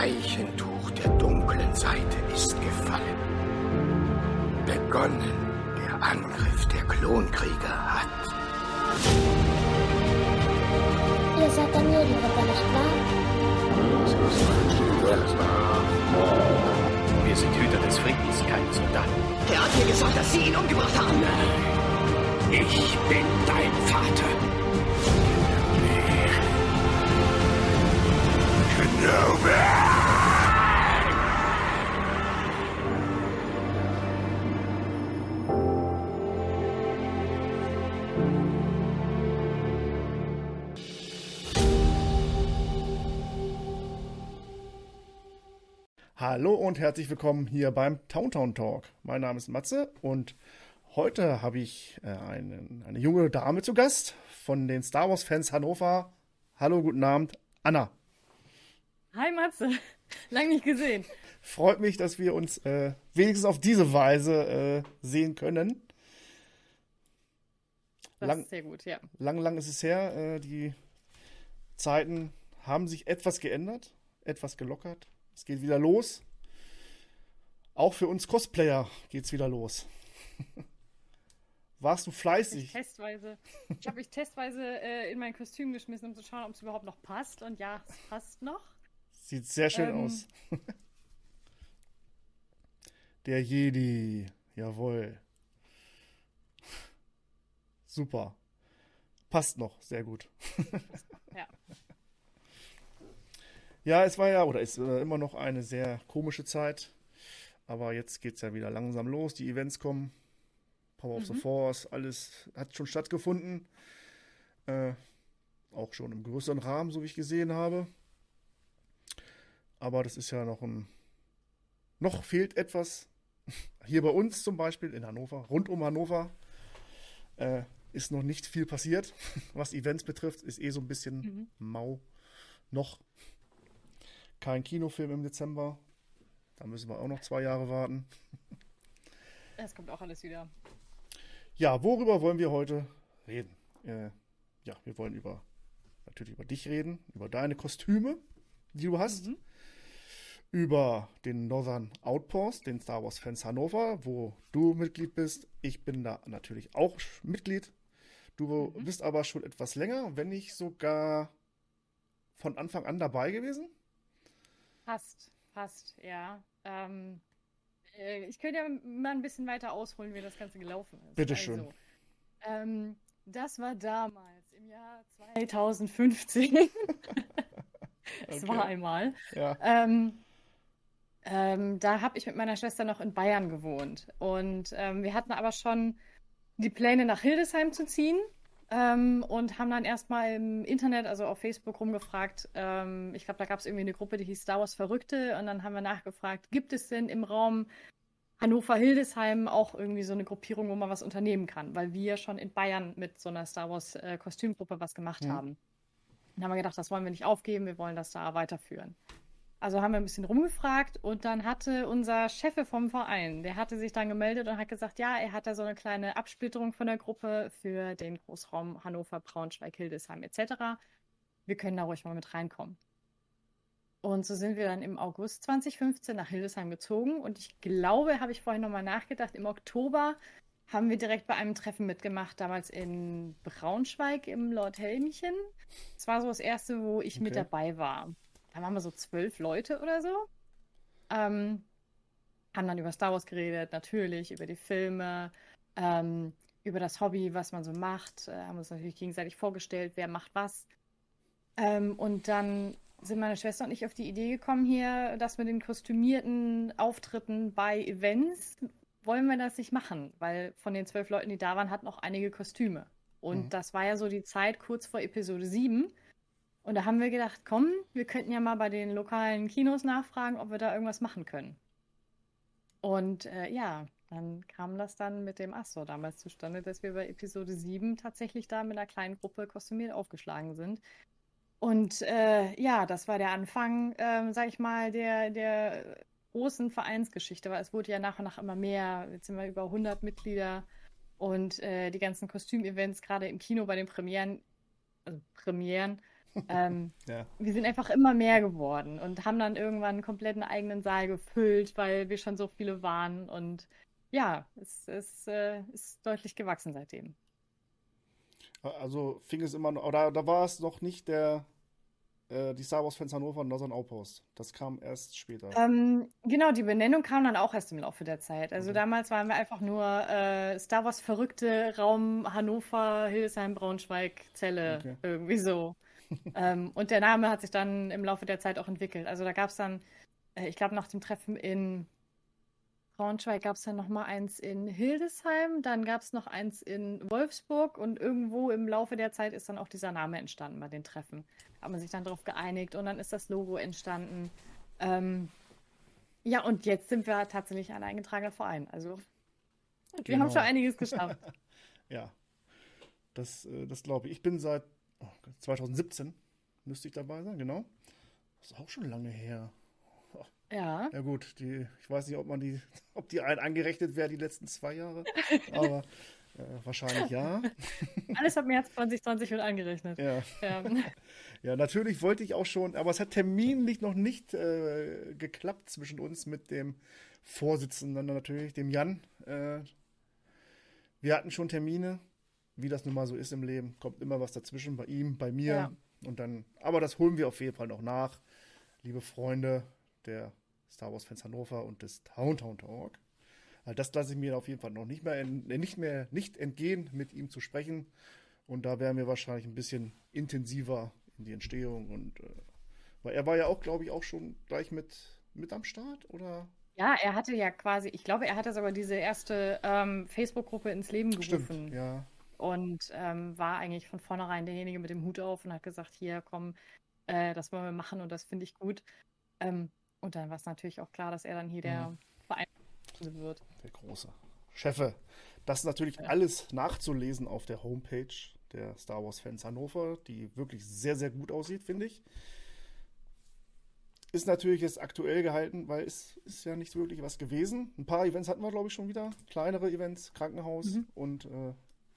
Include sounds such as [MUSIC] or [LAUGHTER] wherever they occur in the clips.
Leichentuch der dunklen Seite ist gefallen. Begonnen der Angriff der Klonkrieger hat. Ihr seid der Medienritter, nicht wahr? Wir sind Hüter des Friedens, keine Soldaten. Er hat mir gesagt, dass Sie ihn umgebracht haben. Ich bin dein Vater. Kenobi! Hallo und herzlich willkommen hier beim Towntown Talk. Mein Name ist Matze und heute habe ich äh, eine, eine junge Dame zu Gast von den Star Wars Fans Hannover. Hallo, guten Abend, Anna. Hi Matze, [LAUGHS] lang nicht gesehen. Freut mich, dass wir uns äh, wenigstens auf diese Weise äh, sehen können. Das lang, ist sehr gut, ja. Lang, lang ist es her. Äh, die Zeiten haben sich etwas geändert, etwas gelockert. Es geht wieder los. Auch für uns Cosplayer geht es wieder los. [LAUGHS] Warst du fleißig? Ich testweise. Ich habe mich testweise äh, in mein Kostüm geschmissen, um zu schauen, ob es überhaupt noch passt. Und ja, es passt noch. Sieht sehr schön Ähm. aus. [LAUGHS] Der Jedi. Jawohl. Super. Passt noch. Sehr gut. [LAUGHS] Ja. Ja, es war ja, oder ist äh, immer noch eine sehr komische Zeit. Aber jetzt geht es ja wieder langsam los. Die Events kommen. Power of the Force, alles hat schon stattgefunden. Äh, auch schon im größeren Rahmen, so wie ich gesehen habe. Aber das ist ja noch ein. Noch fehlt etwas. [LAUGHS] Hier bei uns zum Beispiel in Hannover, rund um Hannover, äh, ist noch nicht viel passiert. [LAUGHS] Was Events betrifft, ist eh so ein bisschen mau. Noch kein Kinofilm im Dezember. Da müssen wir auch noch zwei Jahre warten. Es kommt auch alles wieder. Ja, worüber wollen wir heute reden? Äh, ja, wir wollen über natürlich über dich reden, über deine Kostüme, die du hast, über den Northern Outpost, den Star Wars Fans Hannover, wo du Mitglied bist. Ich bin da natürlich auch Mitglied. Du bist aber schon etwas länger, wenn nicht sogar von Anfang an dabei gewesen. Passt, passt, ja. Ähm, äh, ich könnte ja mal ein bisschen weiter ausholen, wie das Ganze gelaufen ist. Bitteschön. Also, ähm, das war damals im Jahr 2015. [LAUGHS] Es war Okay. einmal. Ja. Ähm, ähm, da habe ich mit meiner Schwester noch in Bayern gewohnt. Und ähm, wir hatten aber schon die Pläne, nach Hildesheim zu ziehen. Ähm, und haben dann erstmal im Internet, also auf Facebook, rumgefragt. Ähm, ich glaube, da gab es irgendwie eine Gruppe, die hieß Star Wars Verrückte. Und dann haben wir nachgefragt, gibt es denn im Raum Hannover-Hildesheim auch irgendwie so eine Gruppierung, wo man was unternehmen kann? Weil wir schon in Bayern mit so einer Star Wars-Kostümgruppe was gemacht Mhm. haben. Dann haben wir gedacht, das wollen wir nicht aufgeben, wir wollen das da weiterführen. Also haben wir ein bisschen rumgefragt und dann hatte unser Chef vom Verein, der hatte sich dann gemeldet und hat gesagt, ja, er hat da so eine kleine Absplitterung von der Gruppe für den Großraum Hannover, Braunschweig, Hildesheim etc. Wir können da ruhig mal mit reinkommen. Und so sind wir dann im August 2015 nach Hildesheim gezogen und ich glaube, habe ich vorhin nochmal nachgedacht, im Oktober haben wir direkt bei einem Treffen mitgemacht, damals in Braunschweig im Lord Helmchen. Das war so das erste, wo ich mit Okay. dabei war. Da waren wir so zwölf Leute oder so. Ähm, haben dann über Star Wars geredet, natürlich, über die Filme, ähm, über das Hobby, was man so macht. Äh, haben uns natürlich gegenseitig vorgestellt, wer macht was. Ähm, und dann sind meine Schwester und ich auf die Idee gekommen hier, dass mit den kostümierten Auftritten bei Events wollen wir das nicht machen, weil von den zwölf Leuten, die da waren, hatten auch einige Kostüme. Und Mhm. das war ja so die Zeit kurz vor Episode 7. Und da haben wir gedacht, komm, wir könnten ja mal bei den lokalen Kinos nachfragen, ob wir da irgendwas machen können. Und äh, ja, dann kam das dann mit dem Astro damals zustande, dass wir bei Episode 7 tatsächlich da mit einer kleinen Gruppe kostümiert aufgeschlagen sind. Und äh, ja, das war der Anfang, ähm, sag ich mal, der, der großen Vereinsgeschichte, weil es wurde ja nach und nach immer mehr. Jetzt sind wir über 100 Mitglieder und äh, die ganzen Kostümevents, gerade im Kino bei den Premieren, also Premieren, ähm, [LAUGHS] Ja. wir sind einfach immer mehr geworden und haben dann irgendwann einen kompletten eigenen Saal gefüllt, weil wir schon so viele waren. Und ja, es, es äh, ist deutlich gewachsen seitdem. Also fing es immer noch, oder da war es noch nicht der, äh, die Star Wars Fans Hannover Northern Outpost. Das kam erst später. Ähm, genau, die Benennung kam dann auch erst im Laufe der Zeit. Also Okay. damals waren wir einfach nur äh, Star Wars Verrückte, Raum Hannover, Hildesheim, Braunschweig, Celle, Okay. irgendwie so. Ähm, und der Name hat sich dann im Laufe der Zeit auch entwickelt. Also da gab es dann, äh, ich glaube, nach dem Treffen in Braunschweig gab es dann noch mal eins in Hildesheim, dann gab es noch eins in Wolfsburg und irgendwo im Laufe der Zeit ist dann auch dieser Name entstanden bei den Treffen. Hat man sich dann darauf geeinigt und dann ist das Logo entstanden. Ähm, ja, und jetzt sind wir tatsächlich ein eingetragener Verein. Also wir Genau. haben schon einiges geschafft. [LAUGHS] Ja, das, äh, das glaube ich. Ich bin seit 2017, müsste ich dabei sein, genau. Das ist auch schon lange her. ja. Ja gut, die, ich weiß nicht, ob man die, [LAUGHS] ob die ein angerechnet wäre, die letzten zwei Jahre, aber äh, wahrscheinlich ja. [LAUGHS] Alles ab März 2020 wird angerechnet. ja. Ja. [LAUGHS] Ja, natürlich wollte ich auch schon, aber es hat terminlich noch nicht äh, geklappt zwischen uns mit dem Vorsitzenden natürlich, dem Jan. Äh, wir hatten schon Termine, wie das nun mal so ist im Leben. Kommt immer was dazwischen, bei ihm, bei mir. Ja. Und dann, aber das holen wir auf jeden Fall noch nach. Liebe Freunde der Star Wars Fans Hannover und des Towntown Talk. Das lasse ich mir auf jeden Fall noch nicht mehr, äh, nicht mehr nicht entgehen, mit ihm zu sprechen. Und da werden wir wahrscheinlich ein bisschen intensiver in die Entstehung. Und äh, weil er war ja auch, glaube ich, auch schon gleich mit, mit am Start, oder? ja, er hatte ja quasi, ich glaube, er hatte sogar diese erste ähm, Facebook-Gruppe ins Leben gerufen. Stimmt, ja. Und ähm, war eigentlich von vornherein derjenige mit dem Hut auf und hat gesagt, hier, komm, äh, das wollen wir machen und das finde ich gut. Ähm, und dann war es natürlich auch klar, dass er dann hier der Verein wird. Der große Chefe. Das ist natürlich alles nachzulesen auf der Homepage der Star Wars Fans Hannover, die wirklich sehr, sehr gut aussieht, finde ich. Ist natürlich jetzt aktuell gehalten, weil es ist ja nicht wirklich was gewesen. Ein paar Events hatten wir, glaube ich, schon wieder. Kleinere Events, Krankenhaus Mhm. und äh,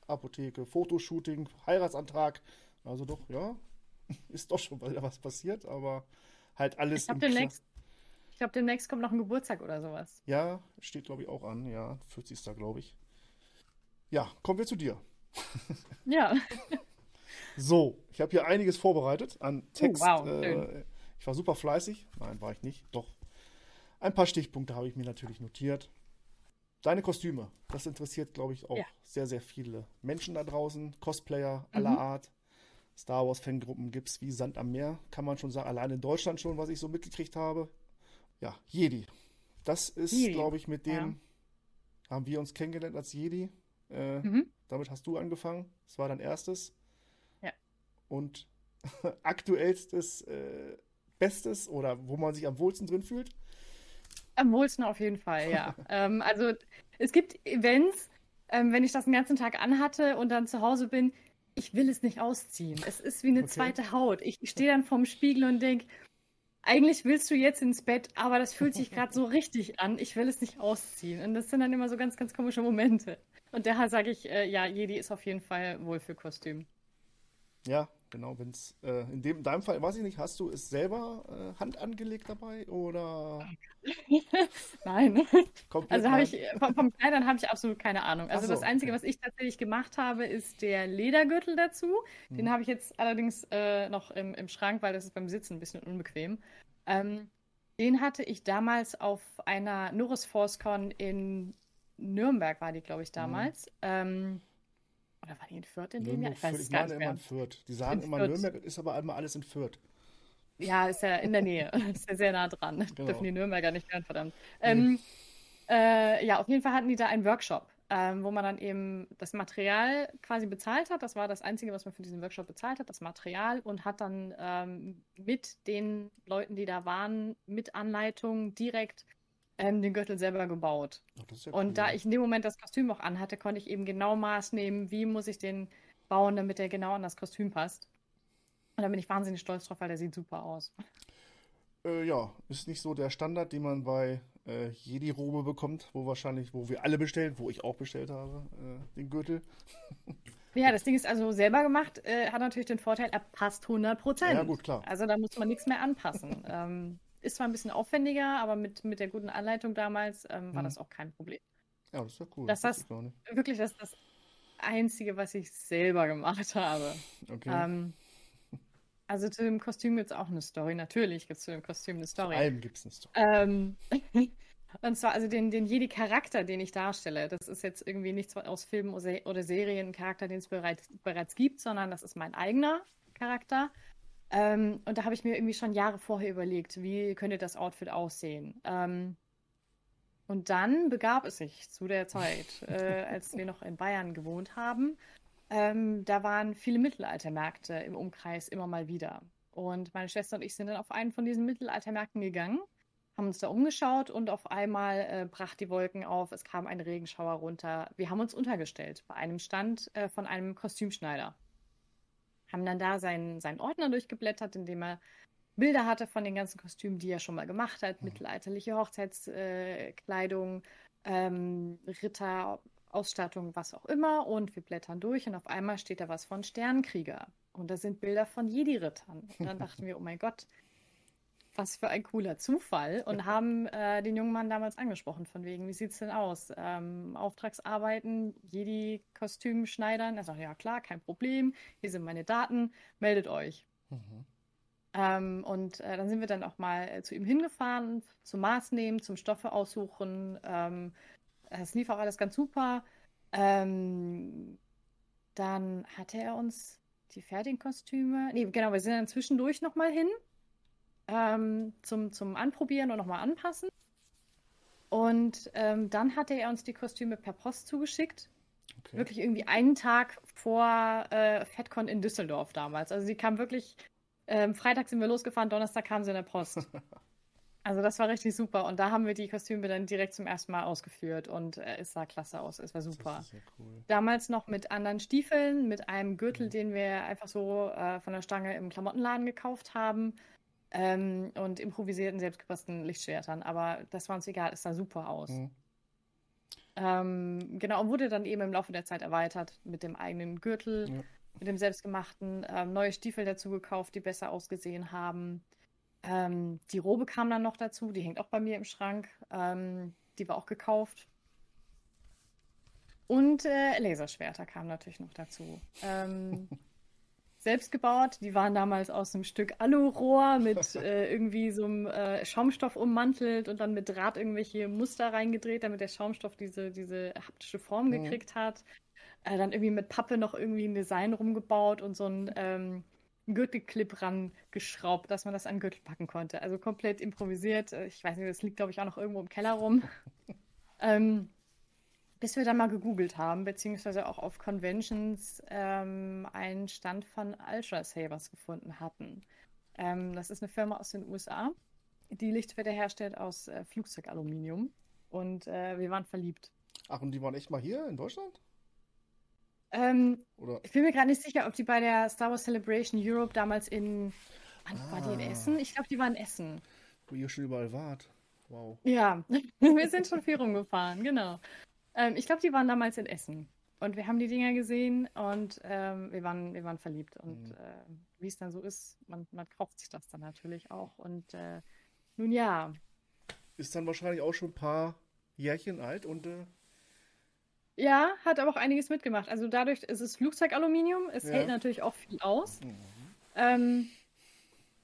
Apotheke, Fotoshooting, Heiratsantrag. Also doch, ja, [LAUGHS] ist doch schon wieder was passiert, aber halt alles Ich glaube, demnächst, ich glaub, demnächst kommt noch ein Geburtstag oder sowas. Ja, steht, glaube ich, auch an. Ja, 40. glaube ich. Ja, kommen wir zu dir. Ja, [LAUGHS] So, ich habe hier einiges vorbereitet an Text. Oh, wow, äh, ich war super fleißig. Nein, war ich nicht. Doch. Ein paar Stichpunkte habe ich mir natürlich notiert. Deine Kostüme, das interessiert, glaube ich, auch Ja. sehr, sehr viele Menschen da draußen. Cosplayer aller Mhm. Art. Star Wars-Fangruppen gibt es wie Sand am Meer, kann man schon sagen. Allein in Deutschland schon, was ich so mitgekriegt habe. Ja, Jedi. Das ist, glaube ich, mit dem ja. haben wir uns kennengelernt als Jedi. Äh, Mhm. damit hast du angefangen. Das war dein erstes. Ja. Und [LAUGHS] aktuellstes, äh, Bestes oder wo man sich am wohlsten drin fühlt? Am wohlsten auf jeden Fall, ja. [LAUGHS] ähm, also es gibt Events, ähm, wenn ich das den ganzen Tag anhatte und dann zu Hause bin, ich will es nicht ausziehen. Es ist wie eine Okay. zweite Haut. Ich stehe dann vorm Spiegel und denke, eigentlich willst du jetzt ins Bett, aber das fühlt sich gerade so [LAUGHS] richtig an. Ich will es nicht ausziehen. Und das sind dann immer so ganz, ganz komische Momente. Und daher sage ich, äh, ja, Jedi ist auf jeden Fall wohl für Kostüm. Ja, genau, wenn es äh, in dem in deinem Fall, weiß ich nicht, hast du es selber äh, Hand angelegt dabei oder [LAUGHS] Nein. Also habe ich, vom, vom Kleidern habe ich absolut keine Ahnung. Also so, das Einzige, okay. was ich tatsächlich gemacht habe, ist der Ledergürtel dazu. Mhm. Den habe ich jetzt allerdings äh, noch im, im Schrank, weil das ist beim Sitzen ein bisschen unbequem. Ähm, den hatte ich damals auf einer Norris ForceCon in Nürnberg, war die, glaube ich, damals. Ähm, oder war die in Fürth in dem Jahr? Ich weiß ich meine nicht immer in Fürth. Die sagen In immer Fürth. Nürnberg, ist aber immer alles in Fürth. Ja, ist ja in der Nähe. [LAUGHS] ist ja sehr nah dran. [LAUGHS] Genau. Dürfen die Nürnberger nicht hören, verdammt. Ähm, äh, ja, auf jeden Fall hatten die da einen Workshop, ähm, wo man dann eben das Material quasi bezahlt hat. Das war das Einzige, was man für diesen Workshop bezahlt hat, das Material und hat dann ähm, mit den Leuten, die da waren, mit Anleitung direkt ähm, den Gürtel selber gebaut. Ach, ja Und cool. da ich in dem Moment das Kostüm auch anhatte, konnte ich eben genau Maß nehmen, wie muss ich den bauen, damit der genau an das Kostüm passt. Und da bin ich wahnsinnig stolz drauf, weil der sieht super aus. Äh, ja, ist nicht so der Standard, den man bei äh, Jedi-Robe bekommt, wo wahrscheinlich, wo wir alle bestellen, wo ich auch bestellt habe, äh, den Gürtel. [LAUGHS] Ja, das Ding ist also selber gemacht, äh, hat natürlich den Vorteil, er passt 100 Prozent. Ja, gut, klar. Also da muss man nichts mehr anpassen. [LAUGHS] ähm, ist zwar ein bisschen aufwendiger, aber mit, mit der guten Anleitung damals ähm, war Mhm. das auch kein Problem. Ja, das ist ja cool. Das gar nicht. Wirklich, das ist das Einzige, was ich selber gemacht habe. Okay. Ähm, also zu dem Kostüm gibt es auch eine Story. Natürlich gibt es zu dem Kostüm eine Zu Story. allem gibt es eine Story. Ähm, [LAUGHS] und zwar also den, den Jedi-Charakter, den ich darstelle. Das ist jetzt irgendwie nichts aus Filmen oder Serien, ein Charakter, den es bereits, bereits gibt, sondern das ist mein eigener Charakter. Ähm, und da habe ich mir irgendwie schon Jahre vorher überlegt, wie könnte das Outfit aussehen. Ähm, und dann begab es sich zu der Zeit, [LAUGHS] äh, als wir noch in Bayern gewohnt haben. Ähm, da waren viele Mittelaltermärkte im Umkreis immer mal wieder. Und meine Schwester und ich sind dann auf einen von diesen Mittelaltermärkten gegangen, haben uns da umgeschaut und auf einmal äh, brach die Wolken auf, es kam ein Regenschauer runter. Wir haben uns untergestellt bei einem Stand äh, von einem Kostümschneider. Haben dann da seinen, seinen Ordner durchgeblättert, in dem er Bilder hatte von den ganzen Kostümen, die er schon mal gemacht hat, mittelalterliche Hochzeitskleidung, äh, ähm, Ritter, Ausstattung, was auch immer. Und wir blättern durch und auf einmal steht da was von Sternkrieger. Und da sind Bilder von Jedi-Rittern. Und dann [LAUGHS] dachten wir, oh mein Gott, was für ein cooler Zufall. Und [LAUGHS] haben äh, den jungen Mann damals angesprochen, von wegen, wie sieht's denn aus? Ähm, Auftragsarbeiten, Jedi-Kostüm schneidern. Er sagt, ja klar, kein Problem. Hier sind meine Daten, meldet euch. Mhm. Ähm, und äh, dann sind wir dann auch mal äh, zu ihm hingefahren, zum Maß nehmen, zum Stoffe aussuchen. Ähm, es lief auch alles ganz super. Ähm, dann hatte er uns die fertigen Kostüme. Nee, genau, wir sind dann zwischendurch nochmal hin ähm, zum, zum Anprobieren und nochmal anpassen. Und ähm, dann hatte er uns die Kostüme per Post zugeschickt. Okay. Wirklich irgendwie einen Tag vor äh, FedCon in Düsseldorf damals. Also sie kam wirklich, ähm, Freitag sind wir losgefahren, Donnerstag kam sie in der Post. [LAUGHS] Also das war richtig super. Und da haben wir die Kostüme dann direkt zum ersten Mal ausgeführt und äh, es sah klasse aus. Es war super. Ja cool. Damals noch mit anderen Stiefeln, mit einem Gürtel, den wir einfach so äh, von der Stange im Klamottenladen gekauft haben ähm, und improvisierten, selbstgebastelten Lichtschwertern. Aber das war uns egal, es sah super aus. Mhm. Ähm, genau, und wurde dann eben im Laufe der Zeit erweitert mit dem eigenen Gürtel, Ja. mit dem selbstgemachten, ähm, neue Stiefel dazu gekauft, die besser ausgesehen haben. Ähm, die Robe kam dann noch dazu, die hängt auch bei mir im Schrank. Ähm, die war auch gekauft. Und äh, Laserschwerter kamen natürlich noch dazu. [LAUGHS] Selbst gebaut, die waren damals aus einem Stück Alurohr mit [LAUGHS] äh, irgendwie so einem äh, Schaumstoff ummantelt und dann mit Draht irgendwelche Muster reingedreht, damit der Schaumstoff diese, diese haptische Form Mhm. gekriegt hat. Äh, dann irgendwie mit Pappe noch irgendwie ein Design rumgebaut und so ein ähm, Gürtelclip rangeschraubt, dass man das an Gürtel packen konnte. Also komplett improvisiert. Äh, Ich weiß nicht, das liegt, glaube ich, auch noch irgendwo im Keller rum. [LAUGHS] ähm, bis wir dann mal gegoogelt haben, beziehungsweise auch auf Conventions ähm, einen Stand von Ultra Sabers gefunden hatten. Ähm, das ist eine Firma aus den USA, die Lichtschwerter herstellt aus äh, Flugzeugaluminium. Und äh, wir waren verliebt. Ach, und die waren echt mal hier in Deutschland? Ähm, Oder? ich bin mir gerade nicht sicher, ob die bei der Star Wars Celebration Europe damals in. Wann war die in Ah. Essen? Ich glaube, die war in Essen. Wo ihr schon überall wart. Wow. Ja, [LAUGHS] wir sind schon viel rumgefahren, genau. Ähm, ich glaube, die waren damals in Essen. Und wir haben die Dinger gesehen und ähm, wir, waren, wir waren verliebt. Und Mhm. äh, wie es dann so ist, man, man kauft sich das dann natürlich auch. Und äh, nun ja, Ist dann wahrscheinlich auch schon ein paar Jährchen alt und äh, ja, hat aber auch einiges mitgemacht. Also dadurch ist es Flugzeugaluminium, es Ja. hält natürlich auch viel aus. Ähm,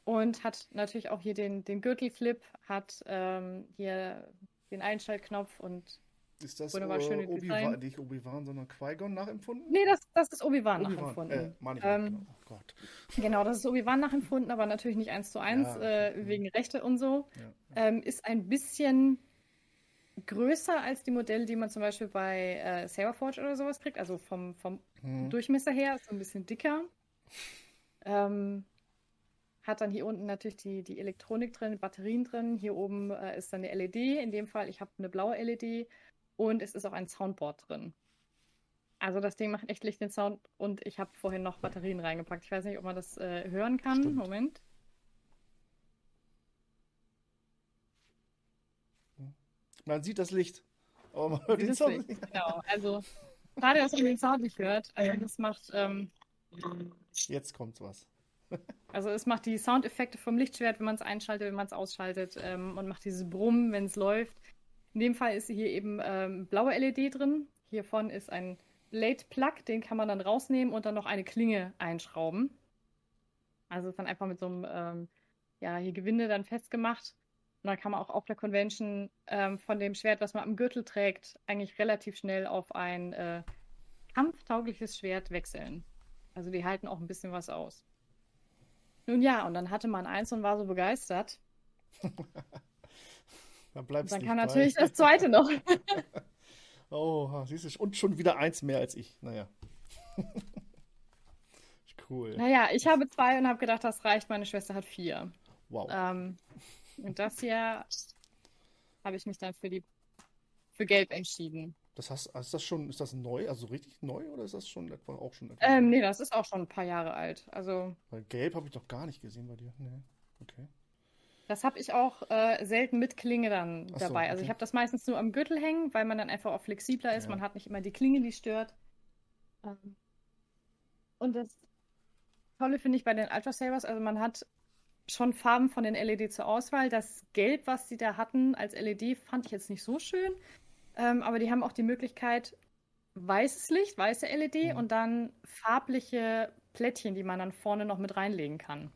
und hat natürlich auch hier den, den Gürtelflip, hat ähm, hier den Einschaltknopf und ist das Wunderbar äh, Obi-Wan, Design. nicht Obi-Wan, sondern Qui-Gon nachempfunden? Nee, das, das ist Obi-Wan Obi-Wan, nachempfunden. äh, ich Ähm, genau. Oh Gott. Genau, das ist Obi-Wan nachempfunden, aber natürlich nicht eins zu eins, Ja, äh, wegen Rechte und so. Ja. Ähm, ist ein bisschen größer als die Modelle, die man zum Beispiel bei äh, Saberforge oder sowas kriegt. Also vom, vom Hm. Durchmesser her ist so ein bisschen dicker. Ähm, hat dann hier unten natürlich die, die Elektronik drin, Batterien drin. Hier oben äh, ist dann eine LED. In dem Fall, ich habe eine blaue LED und es ist auch ein Soundboard drin. Also das Ding macht echt Licht den Sound und ich habe vorhin noch Batterien reingepackt. Ich weiß nicht, ob man das äh, hören kann. Stimmt. Moment. Man sieht das Licht, aber man hört den Sound nicht. Genau, also Schade, dass man den Sound nicht hört. Also [LAUGHS] das macht, ähm, Jetzt kommt was. [LAUGHS] also es macht die Soundeffekte vom Lichtschwert, wenn man es einschaltet, wenn man es ausschaltet ähm, und macht dieses Brummen, wenn es läuft. In dem Fall ist hier eben ähm, blaue LED drin. Hiervon ist ein Blade Plug, den kann man dann rausnehmen und dann noch eine Klinge einschrauben. Also ist dann einfach mit so einem ähm, ja, hier Gewinde dann festgemacht. Und dann kann man auch auf der Convention ähm, von dem Schwert, was man am Gürtel trägt, eigentlich relativ schnell auf ein äh, kampftaugliches Schwert wechseln. Also die halten auch ein bisschen was aus. Nun ja, und dann hatte man eins und war so begeistert. [LAUGHS] Dann bleibst Dann kam bei. natürlich das zweite noch. [LAUGHS] Oh, siehst du, und schon wieder eins mehr als ich. Naja. [LAUGHS] cool. Naja, ich habe zwei und habe gedacht, das reicht. Meine Schwester hat vier. Wow. Ähm, und das hier habe ich mich dann für die für Gelb entschieden. Das heißt, ist das schon, ist das neu, also richtig neu oder ist das schon etwa auch schon etwas? Ähm, nee, das ist auch schon ein paar Jahre alt. Also Weil gelb habe ich doch gar nicht gesehen bei dir. Nee. Okay. Das habe ich auch äh, selten mit Klinge dann so, dabei. Also okay. ich habe das meistens nur am Gürtel hängen, weil man dann einfach auch flexibler ist. Ja. Man hat nicht immer die Klinge, die stört. Ähm, und das Tolle finde ich bei den Ultra Sabers, also man hat schon Farben von den LED zur Auswahl. Das Gelb, was sie da hatten als LED, fand ich jetzt nicht so schön. Ähm, aber die haben auch die Möglichkeit, weißes Licht, weiße LED Mhm. und dann farbliche Plättchen, die man dann vorne noch mit reinlegen kann,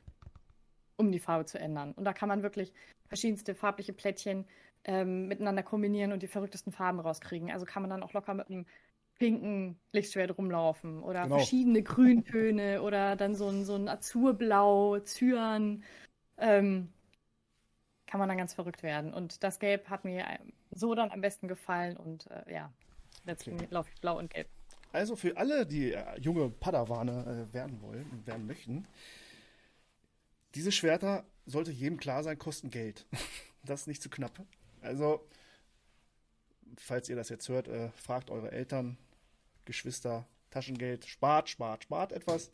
um die Farbe zu ändern. Und da kann man wirklich verschiedenste farbliche Plättchen ähm, miteinander kombinieren und die verrücktesten Farben rauskriegen. Also kann man dann auch locker mit einem pinken Lichtschwert rumlaufen oder Genau. verschiedene Grüntöne oder dann so ein, so ein Azurblau, Zyan. Ähm, kann man dann ganz verrückt werden. Und das Gelb hat mir ähm, so dann am besten gefallen und äh, ja, deswegen Okay. laufe ich blau und gelb. Also für alle, die äh, junge Padawane äh, werden wollen und werden möchten, diese Schwerter sollte jedem klar sein, kosten Geld. [LAUGHS] das ist nicht zu knapp. Also, falls ihr das jetzt hört, äh, fragt eure Eltern, Geschwister, Taschengeld, spart, spart, spart etwas.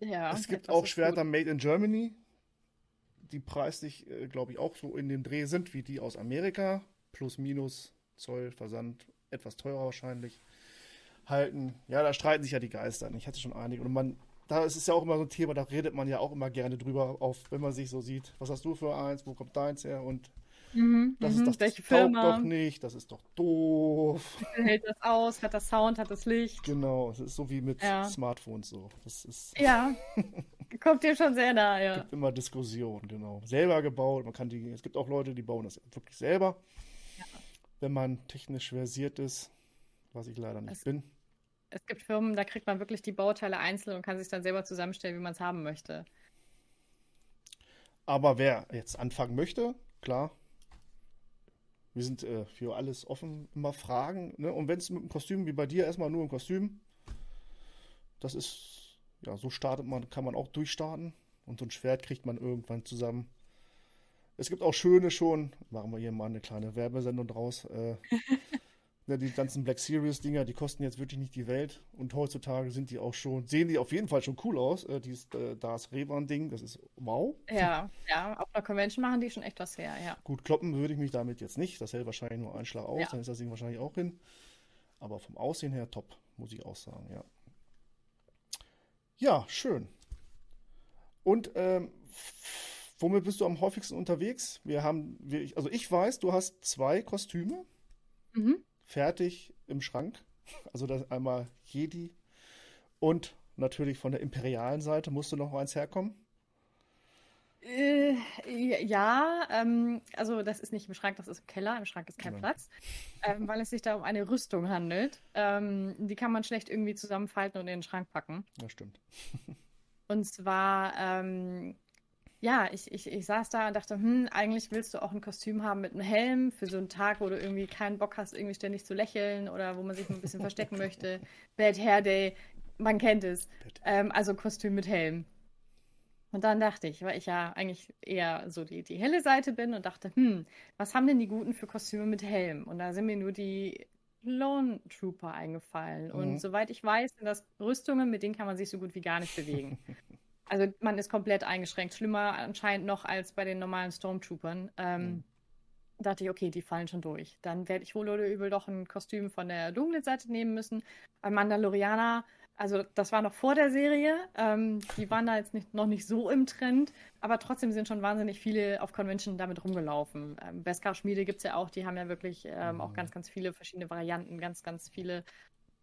Ja, es gibt auch Schwerter gut. made in Germany, die preislich, äh, glaube ich, auch so in dem Dreh sind wie die aus Amerika. Plus, minus, Zoll, Versand, etwas teurer wahrscheinlich. Halten. Ja, da streiten sich ja die Geister. Ich hatte schon einige. Und man, da ist es ja auch immer so ein Thema, da redet man ja auch immer gerne drüber, auf, wenn man sich so sieht. Was hast du für eins? Wo kommt deins her? Und Mhm, das mhm. ist das Welche taugt Firma doch nicht, das ist doch doof. hält das aus? Hat das Sound? Hat das Licht? Genau, es ist so wie mit Ja. Smartphones so. Das ist [LAUGHS] Ja, [LAUGHS] kommt dir schon sehr nah, ja. gibt immer Diskussion, genau. Selber gebaut, man kann die, es gibt auch Leute, die bauen das wirklich selber. Wenn man technisch versiert ist, was ich leider nicht Es- bin. Es gibt Firmen, da kriegt man wirklich die Bauteile einzeln und kann sich dann selber zusammenstellen, wie man es haben möchte. Aber wer jetzt anfangen möchte, klar. Wir sind äh, für alles offen, immer Fragen. Ne? Und wenn es mit dem Kostüm, wie bei dir, erstmal nur im Kostüm, das ist, ja, so startet man, kann man auch durchstarten. Und so ein Schwert kriegt man irgendwann zusammen. Es gibt auch schöne schon, machen wir hier mal eine kleine Werbesendung draus. Äh, [LAUGHS] ne, die ganzen Black Series Dinger, die kosten jetzt wirklich nicht die Welt. Und heutzutage sind die auch schon, sehen die auf jeden Fall schon cool aus. Äh, dieses, äh, das Revan-Ding, das ist wow. Ja, ja, auf einer Convention machen die schon echt was her, ja. Gut, kloppen würde ich mich damit jetzt nicht. Das hält wahrscheinlich nur einen Schlag aus, Ja. dann ist das Ding wahrscheinlich auch hin. Aber vom Aussehen her top, muss ich auch sagen, ja. Ja, schön. Und ähm, womit bist du am häufigsten unterwegs? Wir haben, wir, also ich weiß, du hast zwei Kostüme Mhm. Fertig im Schrank. Also das einmal Jedi und natürlich von der imperialen Seite musste noch eins herkommen. Äh, ja, ähm, also das ist nicht im Schrank, das ist im Keller. Im Schrank ist kein Genau. Platz, ähm, weil es sich da um eine Rüstung handelt. Ähm, die kann man schlecht irgendwie zusammenfalten und in den Schrank packen. Ja, stimmt. [LAUGHS] Und zwar, ähm, ja, ich, ich, ich saß da und dachte, hm, eigentlich willst du auch ein Kostüm haben mit einem Helm für so einen Tag, wo du irgendwie keinen Bock hast, irgendwie ständig zu lächeln oder wo man sich ein bisschen verstecken [LAUGHS] möchte. Bad Hair Day, man kennt es. Ähm, also Kostüm mit Helm. Und dann dachte ich, weil ich ja eigentlich eher so die, die helle Seite bin und dachte, hm, was haben denn die Guten für Kostüme mit Helm? Und da sind mir nur die Lone Trooper eingefallen. Mhm. Und soweit ich weiß, sind das Rüstungen, mit denen kann man sich so gut wie gar nicht bewegen. [LAUGHS] Also man ist komplett eingeschränkt. Schlimmer anscheinend noch als bei den normalen Stormtroopern. Ähm, dachte ich, okay, die fallen schon durch. Dann werde ich wohl oder übel doch ein Kostüm von der dunklen Seite nehmen müssen. Bei Mandalorianer, also das war noch vor der Serie, ähm, die waren da jetzt nicht, noch nicht so im Trend, aber trotzdem sind schon wahnsinnig viele auf Convention damit rumgelaufen. Ähm, Beskar-Schmiede gibt es ja auch, die haben ja wirklich ähm, mhm. auch ganz, ganz viele verschiedene Varianten, ganz, ganz viele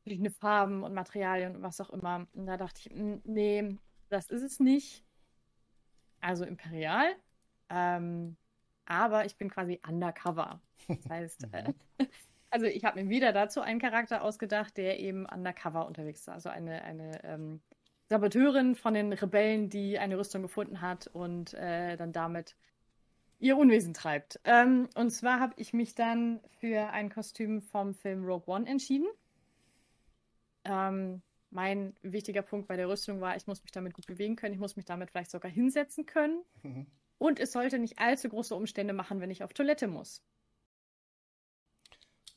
verschiedene Farben und Materialien und was auch immer. Und da dachte ich, hm, nee, das ist es nicht. Also Imperial. Ähm, aber ich bin quasi undercover. Das heißt, äh, [LAUGHS] also ich habe mir wieder dazu einen Charakter ausgedacht, der eben undercover unterwegs ist. Also eine, eine ähm, Saboteurin von den Rebellen, die eine Rüstung gefunden hat und äh, dann damit ihr Unwesen treibt. Ähm, und zwar habe ich mich dann für ein Kostüm vom Film Rogue One entschieden. Ähm, mein wichtiger Punkt bei der Rüstung war, ich muss mich damit gut bewegen können, ich muss mich damit vielleicht sogar hinsetzen können. Mhm. Und es sollte nicht allzu große Umstände machen, wenn ich auf Toilette muss.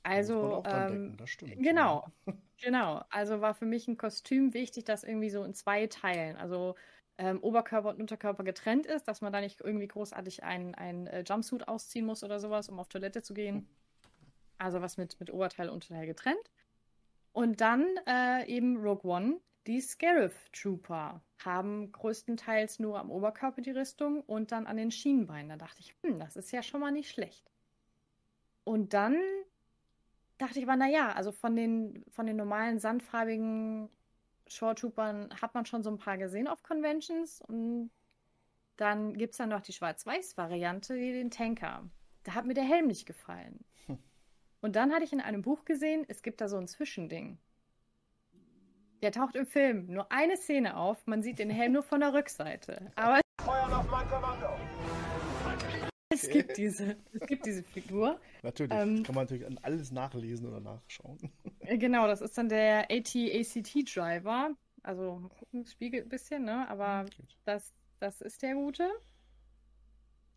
Also, ähm, genau, [LAUGHS] genau. Also war für mich ein Kostüm wichtig, das irgendwie so in zwei Teilen, also ähm, Oberkörper und Unterkörper getrennt ist, dass man da nicht irgendwie großartig ein, ein äh, Jumpsuit ausziehen muss oder sowas, um auf Toilette zu gehen. Also was mit, mit Oberteil und Unterteil getrennt. Und dann äh, eben Rogue One, die Scarif Trooper haben größtenteils nur am Oberkörper die Rüstung und dann an den Schienenbeinen. Da dachte ich, hm, das ist ja schon mal nicht schlecht. Und dann dachte ich aber, naja, also von den, von den normalen sandfarbigen Short Troopern hat man schon so ein paar gesehen auf Conventions. Und dann gibt es dann noch die Schwarz-Weiß-Variante, den Tanker. Da hat mir der Helm nicht gefallen. Hm. [LAUGHS] Und dann hatte ich in einem Buch gesehen, es gibt da so ein Zwischending. Der taucht im Film nur eine Szene auf. Man sieht den Helm nur von der Rückseite. Aber! Es gibt diese, es gibt diese Figur. Natürlich, ähm, kann man natürlich an alles nachlesen oder nachschauen. Äh, genau, das ist dann der AT-ACT-Driver. Also, es spiegelt ein bisschen, ne? Aber das, das ist der gute.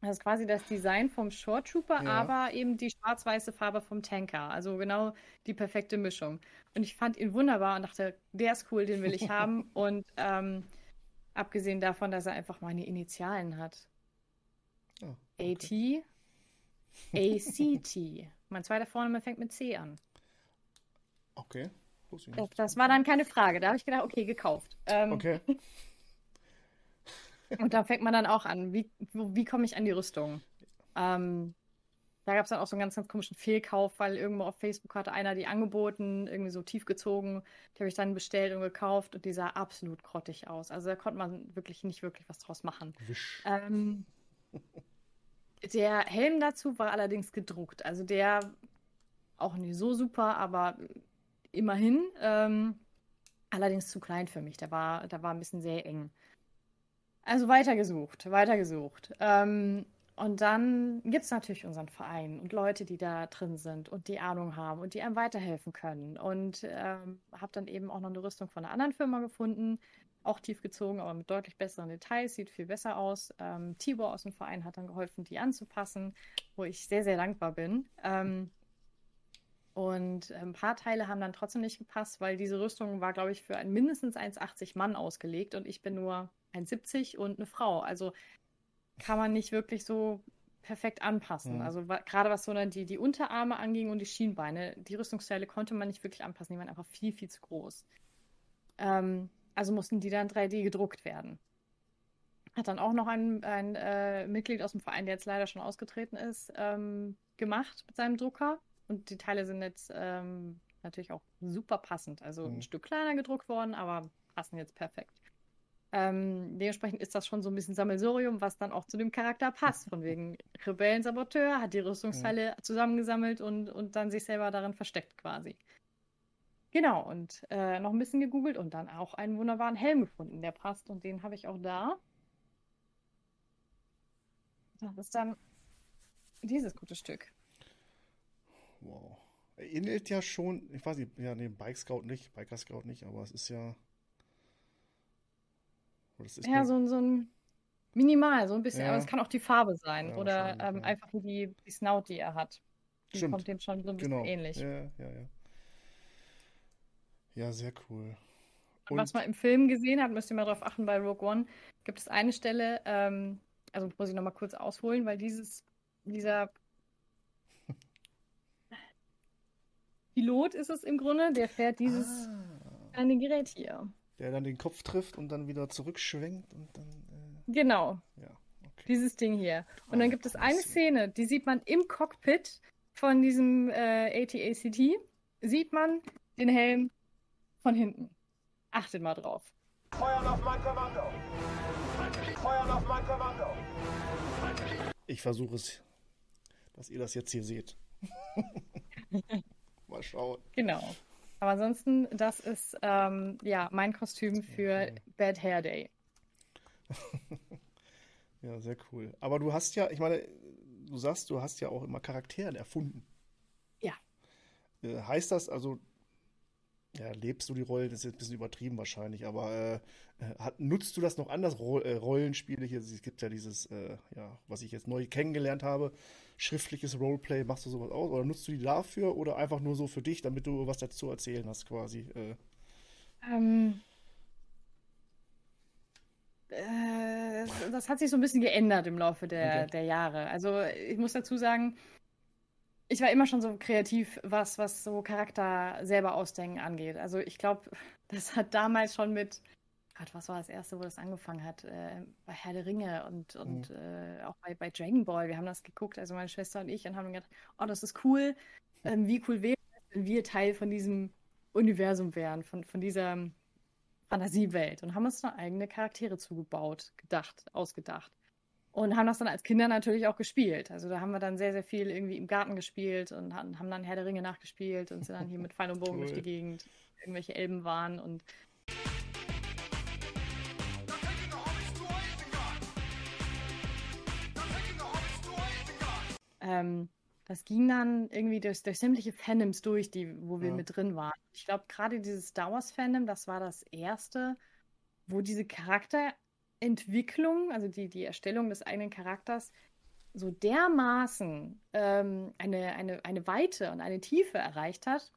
Das ist quasi das Design vom Short Trooper, ja. aber eben die schwarz-weiße Farbe vom Tanker. Also genau die perfekte Mischung. Und ich fand ihn wunderbar und dachte, der ist cool, den will ich [LAUGHS] haben. Und ähm, abgesehen davon, dass er einfach meine Initialen hat. Oh, okay. AT, ACT. [LAUGHS] mein zweiter Vorname fängt mit C an. Okay. Das, das, war dann keine Frage. Da habe ich gedacht, okay, gekauft. Ähm, okay. [LAUGHS] Und da fängt man dann auch an, wie, wie komme ich an die Rüstung? Ähm, da gab es dann auch so einen ganz, ganz komischen Fehlkauf, weil irgendwo auf Facebook hatte einer die angeboten, irgendwie so tief gezogen. Die habe ich dann bestellt und gekauft und die sah absolut grottig aus. Also da konnte man wirklich nicht wirklich was draus machen. Ähm, der Helm dazu war allerdings gedruckt. Also der auch nicht so super, aber immerhin. Ähm, allerdings zu klein für mich. Der war, der war ein bisschen sehr eng. Also weitergesucht, weitergesucht. Ähm, und dann gibt es natürlich unseren Verein und Leute, die da drin sind und die Ahnung haben und die einem weiterhelfen können. Und ähm, habe dann eben auch noch eine Rüstung von einer anderen Firma gefunden, auch tief gezogen, aber mit deutlich besseren Details, sieht viel besser aus. Ähm, Tibor aus dem Verein hat dann geholfen, die anzupassen, wo ich sehr, sehr dankbar bin. Ähm, und ein paar Teile haben dann trotzdem nicht gepasst, weil diese Rüstung war, glaube ich, für ein mindestens 1,80 Mann ausgelegt und ich bin nur 1,70 und eine Frau. Also kann man nicht wirklich so perfekt anpassen. Mhm. Also gerade was so die, die Unterarme anging und die Schienbeine, die Rüstungsteile konnte man nicht wirklich anpassen. Die waren einfach viel, viel zu groß. Ähm, also mussten die dann 3D gedruckt werden. Hat dann auch noch ein, ein äh, Mitglied aus dem Verein, der jetzt leider schon ausgetreten ist, ähm, gemacht mit seinem Drucker. Und die Teile sind jetzt ähm, natürlich auch super passend. Also mhm. ein Stück kleiner gedruckt worden, aber passen jetzt perfekt. Ähm, dementsprechend ist das schon so ein bisschen Sammelsurium, was dann auch zu dem Charakter passt. Von wegen [LAUGHS] Rebellensaboteur, hat die Rüstungsteile ja. zusammengesammelt und, und dann sich selber darin versteckt quasi. Genau, und äh, noch ein bisschen gegoogelt und dann auch einen wunderbaren Helm gefunden, der passt und den habe ich auch da. Das ist dann dieses gute Stück. Wow. Ähnelt ja schon, ich weiß nicht, ja, nee, Bike Scout nicht, Biker Scout nicht, aber es ist ja ja, so, so ein minimal, so ein bisschen, ja. aber es kann auch die Farbe sein ja, oder ähm, ja. einfach die, die Snout, die er hat. Die Stimmt. kommt dem schon so ein bisschen genau. ähnlich. Ja, ja, ja. Ja, sehr cool. Und, was man im Film gesehen hat, müsst ihr mal drauf achten, bei Rogue One gibt es eine Stelle, ähm, also muss ich nochmal kurz ausholen, weil dieses, dieser [LAUGHS] Pilot ist es im Grunde, der fährt dieses ah. kleine Gerät hier der dann den Kopf trifft und dann wieder zurückschwenkt und dann, Genau, äh, ja, okay. dieses Ding hier. Und Ah, dann gibt es eine. Szene, die sieht man im Cockpit von diesem äh, AT-ACT, sieht man den Helm von hinten. Achtet mal drauf. Feuern auf mein Kommando! Feuern auf mein Kommando! Ich versuche es, dass ihr das jetzt hier seht. [LAUGHS] Mal schauen. Genau. Aber ansonsten, das ist ähm, ja mein Kostüm für Okay. Bad Hair Day. [LAUGHS] Ja, sehr cool. Aber du hast ja, ich meine, du sagst, du hast ja auch immer Charakteren erfunden. Ja. Äh, heißt das also, ja, lebst du die Rolle, das ist jetzt ein bisschen übertrieben wahrscheinlich, aber äh, äh, hat, nutzt du das noch anders, Ro äh, Rollenspiele hier? Es gibt ja dieses, äh, ja, was ich jetzt neu kennengelernt habe, schriftliches Roleplay, machst du sowas aus? Oder nutzt du die dafür oder einfach nur so für dich, damit du was dazu erzählen hast quasi? Äh, Ähm, äh, das, das hat sich so ein bisschen geändert im Laufe der, Okay. der Jahre. Also ich muss dazu sagen, ich war immer schon so kreativ, was, was so Charakter selber ausdenken angeht. Also ich glaube, [LAUGHS] das hat damals schon mit, Gott, was war das erste, wo das angefangen hat? Äh, bei Herr der Ringe und, und äh, auch bei, bei Dragon Ball. Wir haben das geguckt, also meine Schwester und ich, und haben gedacht, oh, das ist cool. Ähm, wie cool wäre es, wenn wir Teil von diesem Universum wären, von, von dieser Fantasiewelt und haben uns dann eigene Charaktere zugebaut, gedacht, ausgedacht. Und haben das dann als Kinder natürlich auch gespielt. Also da haben wir dann sehr, sehr viel irgendwie im Garten gespielt und haben dann Herr der Ringe nachgespielt und sind dann hier mit Pfeil und Bogen durch die [LAUGHS] Cool. Gegend, irgendwelche Elben waren und ähm, das ging dann irgendwie durch, durch sämtliche Fandoms durch, die, wo wir Ja. mit drin waren. Ich glaube, gerade dieses Star Wars Fandom, das war das erste, wo diese Charakterentwicklung, also die, die Erstellung des eigenen Charakters, so dermaßen ähm, eine, eine, eine Weite und eine Tiefe erreicht hat,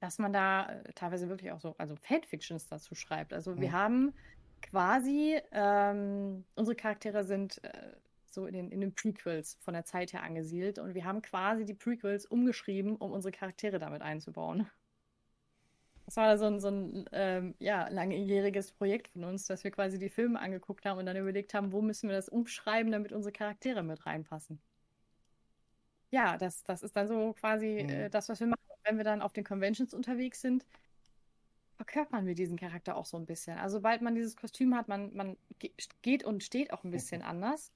dass man da äh, teilweise wirklich auch so, also Fanfictions dazu schreibt. Also wir Mhm. haben quasi, ähm, unsere Charaktere sind äh, so in den, in den Prequels von der Zeit her angesiedelt und wir haben quasi die Prequels umgeschrieben, um unsere Charaktere damit einzubauen. Das war so ein, so ein ähm, ja, langjähriges Projekt von uns, dass wir quasi die Filme angeguckt haben und dann überlegt haben, wo müssen wir das umschreiben, damit unsere Charaktere mit reinpassen. Ja, das, das ist dann so quasi Mhm. äh, das, was wir machen. Wenn wir dann auf den Conventions unterwegs sind, verkörpern wir diesen Charakter auch so ein bisschen. Also sobald man dieses Kostüm hat, man, man ge- geht und steht auch ein bisschen anders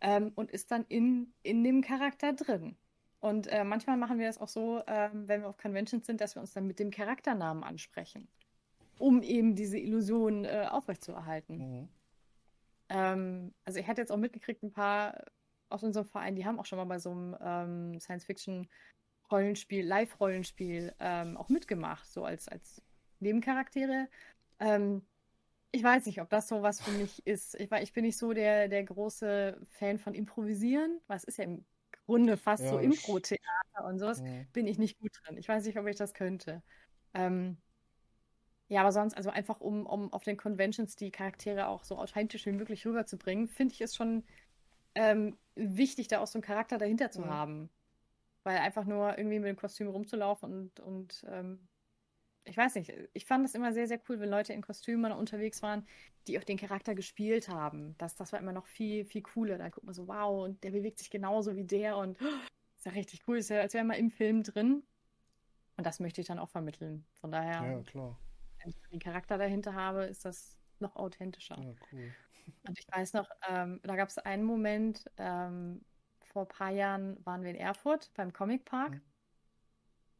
ähm, und ist dann in, in dem Charakter drin. Und äh, manchmal machen wir das auch so, ähm, wenn wir auf Conventions sind, dass wir uns dann mit dem Charakternamen ansprechen, um eben diese Illusion äh, aufrechtzuerhalten. mhm. Ähm, also ich hatte jetzt auch mitgekriegt, ein paar aus unserem Verein, die haben auch schon mal bei so einem ähm, Science-Fiction-Rollenspiel, Live-Rollenspiel ähm, auch mitgemacht, so als, als Nebencharaktere. Ähm, ich weiß nicht, ob das so was für mich ist. Ich, ich bin nicht so der, der große Fan von Improvisieren, weil es ist ja im Grunde fast Ja, so Impro-Theater und sowas Mhm. bin ich nicht gut drin. Ich weiß nicht, ob ich das könnte. Ähm, ja, aber sonst, also einfach um, um auf den Conventions die Charaktere auch so authentisch wie möglich rüberzubringen, finde ich es schon ähm, wichtig, da auch so einen Charakter dahinter zu Mhm. haben. Weil einfach nur irgendwie mit dem Kostüm rumzulaufen und, und ähm, ich weiß nicht, ich fand das immer sehr, sehr cool, wenn Leute in Kostümen unterwegs waren, die auch den Charakter gespielt haben. Das, das war immer noch viel, viel cooler. Da guckt man so, wow, und der bewegt sich genauso wie der und [GASPS] ist ja richtig cool, ist ja, als wäre man im Film drin. Und das möchte ich dann auch vermitteln. Von daher, Ja, klar. wenn ich den Charakter dahinter habe, ist das noch authentischer. Ja, cool. [LAUGHS] Und ich weiß noch, ähm, da gab es einen Moment, ähm, vor ein paar Jahren waren wir in Erfurt beim Comic Park. Mhm.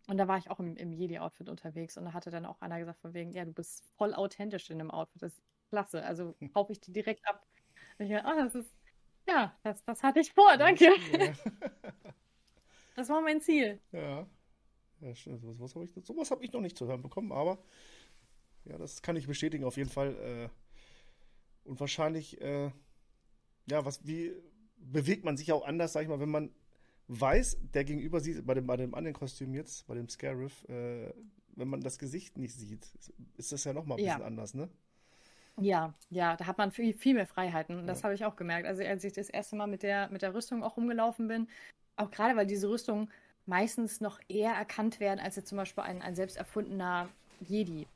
Und da war ich auch im, im Jedi-Outfit unterwegs und da hatte dann auch einer gesagt von wegen, ja, du bist voll authentisch in dem Outfit, das ist klasse, also [LAUGHS] kaufe ich die direkt ab. Und ich dachte, oh, das ist, ja, das, das hatte ich vor, danke. Ja, [LAUGHS] Das war mein Ziel. ja. ja stimmt. So- sowas habe ich, sowas hab ich noch nicht zu hören bekommen, aber ja, das kann ich bestätigen auf jeden Fall. Äh, und wahrscheinlich, äh, ja, was, wie bewegt man sich auch anders, sag ich mal, wenn man weiß, der Gegenüber sieht, bei dem, bei dem anderen Kostüm jetzt, bei dem Scarif, äh, wenn man das Gesicht nicht sieht, ist das ja nochmal ein Ja. bisschen anders, ne? Ja, ja, da hat man viel, viel mehr Freiheiten. Und das Ja. habe ich auch gemerkt. Also als ich das erste Mal mit der, mit der Rüstung auch rumgelaufen bin, auch gerade weil diese Rüstung meistens noch eher erkannt werden, als jetzt zum Beispiel ein, ein selbst erfundener Jedi.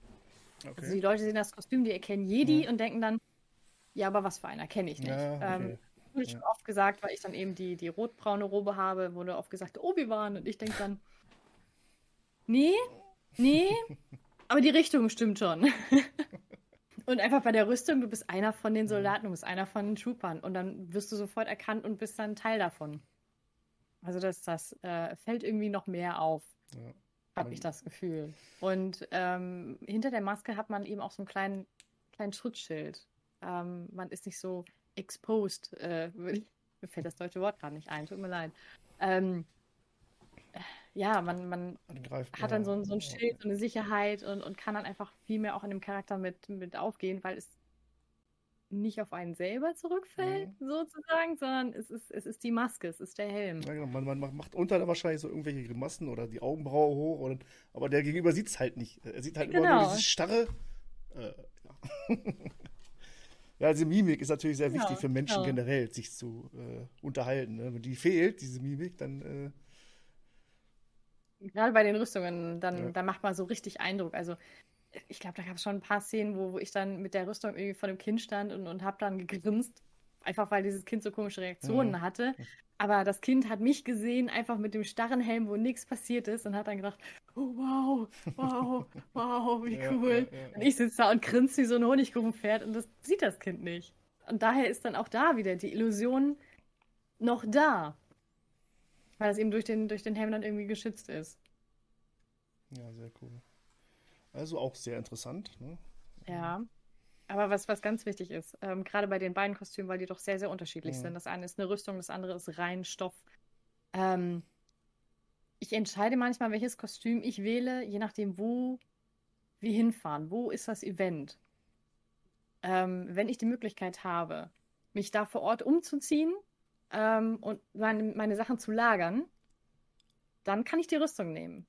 Okay. Also die Leute sehen das Kostüm, die erkennen Jedi und denken dann, ja, aber was für einer kenne ich nicht. Ja, okay. ähm, wurde ich oft gesagt, weil ich dann eben die, die rotbraune Robe habe, wurde oft gesagt, Obi-Wan. Und ich denke dann, nee, nee, [LAUGHS] aber die Richtung stimmt schon. [LAUGHS] und einfach bei der Rüstung, du bist einer von den Soldaten, du bist einer von den Troopern. Und dann wirst du sofort erkannt und bist dann Teil davon. Also das, das äh, fällt irgendwie noch mehr auf, Ja. habe ich das Gefühl. Und ähm, hinter der Maske hat man eben auch so einen kleinen, kleinen Schutzschild. Ähm, man ist nicht so exposed. Äh, [LAUGHS] mir fällt das deutsche Wort gerade nicht ein, tut mir leid. Ähm, äh, ja, man, man hat dann so ein, so ein Schild, so eine Sicherheit und, und kann dann einfach viel mehr auch in dem Charakter mit, mit aufgehen, weil es nicht auf einen selber zurückfällt, sozusagen, sondern es ist, es ist die Maske, es ist der Helm. Ja, genau. man, man macht- unter wahrscheinlich so irgendwelche Grimassen oder die Augenbraue hoch, oder, aber der Gegenüber sieht es halt nicht. Er sieht halt immer nur Genau. dieses starre. Äh, ja. [LAUGHS] ja, diese Mimik ist natürlich sehr wichtig für Menschen genau. generell, sich zu äh, unterhalten. Ne? Wenn die fehlt, diese Mimik, dann. Äh, Gerade bei den Rüstungen, dann, Ja. dann macht man so richtig Eindruck. Also ich glaube, da gab es schon ein paar Szenen, wo, wo ich dann mit der Rüstung irgendwie vor dem Kind stand und, und habe dann gegrinst, einfach weil dieses Kind so komische Reaktionen Mhm. hatte. Aber das Kind hat mich gesehen, einfach mit dem starren Helm, wo nichts passiert ist und hat dann gedacht, oh, wow, wow, wow, wie [LAUGHS] Ja, cool. ja, ja. Und ich sitze da und grinst wie so ein Honigkuchenpferd und das sieht das Kind nicht. Und daher ist dann auch da wieder die Illusion noch da. Weil das eben durch den, durch den Helm dann irgendwie geschützt ist. ja, sehr cool. Also auch sehr interessant. Ne? Ja. Aber was, was ganz wichtig ist, ähm, gerade bei den beiden Kostümen, weil die doch sehr, sehr unterschiedlich Mhm. sind. Das eine ist eine Rüstung, das andere ist rein Stoff. Ähm, ich entscheide manchmal, welches Kostüm ich wähle, je nachdem, wo wir hinfahren. Wo ist das Event? Ähm, wenn ich die Möglichkeit habe, mich da vor Ort umzuziehen ähm, und meine, meine Sachen zu lagern, dann kann ich die Rüstung nehmen.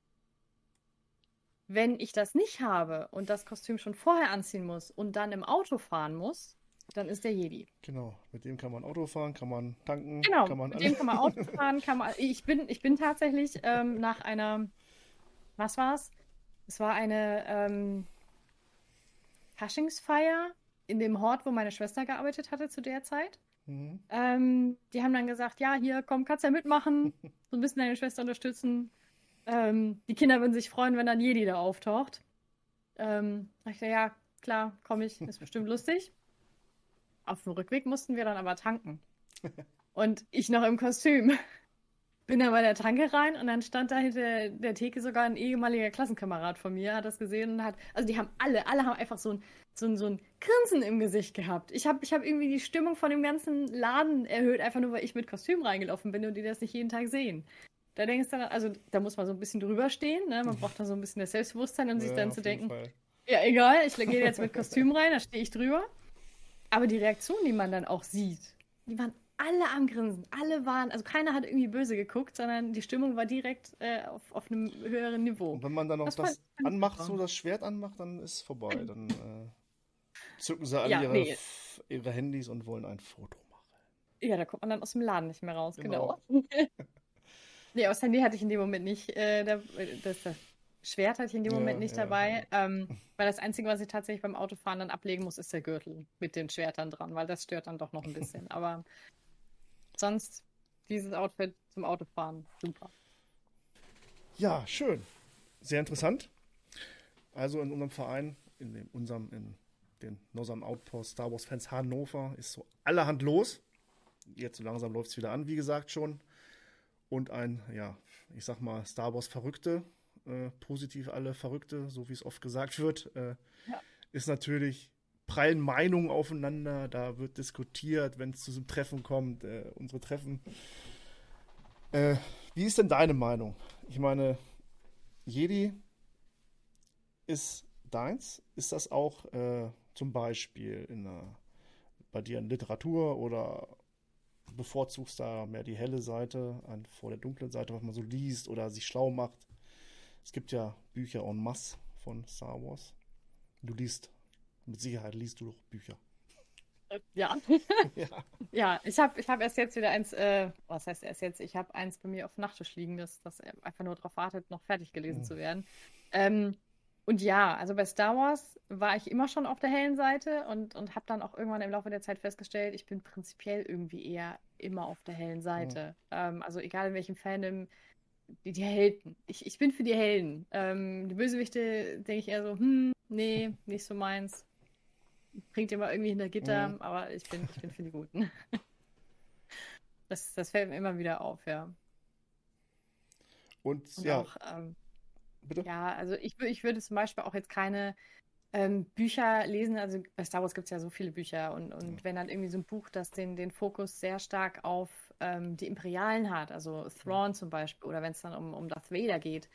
Wenn ich das nicht habe und das Kostüm schon vorher anziehen muss und dann im Auto fahren muss, dann ist der Jedi. Genau. Mit dem kann man Auto fahren, kann man tanken, Genau, kann man mit dem kann man Auto fahren, kann man. Ich bin, ich bin tatsächlich ähm, nach einer, was war's? Es war eine ähm, Faschingsfeier in dem Hort, wo meine Schwester gearbeitet hatte zu der Zeit. Mhm. Ähm, die haben dann gesagt, ja, hier, komm, kannst ja mitmachen, [LAUGHS] so ein bisschen deine Schwester unterstützen. Ähm, die Kinder würden sich freuen, wenn dann Jedi da auftaucht. Ähm, ich dachte, ja, klar, komme ich, ist bestimmt lustig. Auf dem Rückweg mussten wir dann aber tanken. Und ich noch im Kostüm. Bin dann bei der Tanke rein und dann stand da hinter der Theke sogar ein ehemaliger Klassenkamerad von mir, hat das gesehen und hat, also die haben alle, alle haben einfach so ein, so ein, so ein Grinsen im Gesicht gehabt. Ich habe ich hab irgendwie die Stimmung von dem ganzen Laden erhöht, einfach nur weil ich mit Kostüm reingelaufen bin und die das nicht jeden Tag sehen. Da denkst du dann, also da muss man so ein bisschen drüber stehen, ne? Man braucht da so ein bisschen das Selbstbewusstsein, um sich Ja, dann auf zu denken, Fall. ja, egal, ich gehe jetzt mit Kostüm rein, da stehe ich drüber. Aber die Reaktion, die man dann auch sieht, die waren alle am Grinsen. Alle waren, also keiner hat irgendwie böse geguckt, sondern die Stimmung war direkt äh, auf, auf einem höheren Niveau. Und wenn man dann noch Das das, anmacht, so das Schwert anmacht, dann ist vorbei. Dann äh, zücken sie alle Ja, ihre, nee. Ihre Handys und wollen ein Foto machen. Ja, da kommt man dann aus dem Laden nicht mehr raus, genau. Genau. [LAUGHS] nee, aus Handy hatte ich in dem Moment nicht, äh, da, das, das Schwert hatte ich in dem Ja, Moment nicht ja, dabei, ähm, weil das Einzige, was ich tatsächlich beim Autofahren dann ablegen muss, ist der Gürtel mit den Schwertern dran, weil das stört dann doch noch ein bisschen. Aber sonst dieses Outfit zum Autofahren, super. Ja, schön. Sehr interessant. Also in unserem Verein, in dem, unserem, in den Northern Outpost Star Wars Fans Hannover, ist so allerhand los. Jetzt so langsam läuft es wieder an, wie gesagt schon. Und ein, ja, ich sag mal, Star Wars Verrückte, äh, positiv alle Verrückte, so wie es oft gesagt wird, äh, ist natürlich prallen Meinungen aufeinander. Da wird diskutiert, wenn es zu einem Treffen kommt, äh, unsere Treffen. Äh, wie ist denn deine Meinung? Ich meine, Jedi ist deins. Ist das auch äh, zum Beispiel in der, bei dir in Literatur oder bevorzugst da mehr die helle Seite an, vor der dunklen Seite, was man so liest oder sich schlau macht? Es gibt ja Bücher en masse von Star Wars. Du liest, mit Sicherheit liest du doch Bücher. [LAUGHS] Ja. Ja. Ja, ich habe ich hab erst jetzt wieder eins, äh, was heißt erst jetzt? Ich habe eins bei mir auf dem Nachttisch liegen, das, das einfach nur darauf wartet, noch fertig gelesen Mhm. zu werden. Ähm, und ja, also bei Star Wars war ich immer schon auf der hellen Seite und, und habe dann auch irgendwann im Laufe der Zeit festgestellt, ich bin prinzipiell irgendwie eher immer auf der hellen Seite. Ähm, also egal in welchem Fandom, die, die Helden. Ich, ich bin für die Helden. Ähm, die Bösewichte denke ich eher so, hm, nee, nicht so meins. Bringt immer irgendwie hinter Gitter, Mhm. aber ich bin, ich bin für die Guten. [LAUGHS] Das, das fällt mir immer wieder auf, ja. Und, Und ja, auch, ähm, bitte? ja, also ich, ich würde zum Beispiel auch jetzt keine ähm, Bücher lesen. Also bei Star Wars gibt es ja so viele Bücher und, und wenn dann irgendwie so ein Buch, das den, den Fokus sehr stark auf ähm, die Imperialen hat, also Thrawn zum Beispiel, oder wenn es dann um, um Darth Vader geht,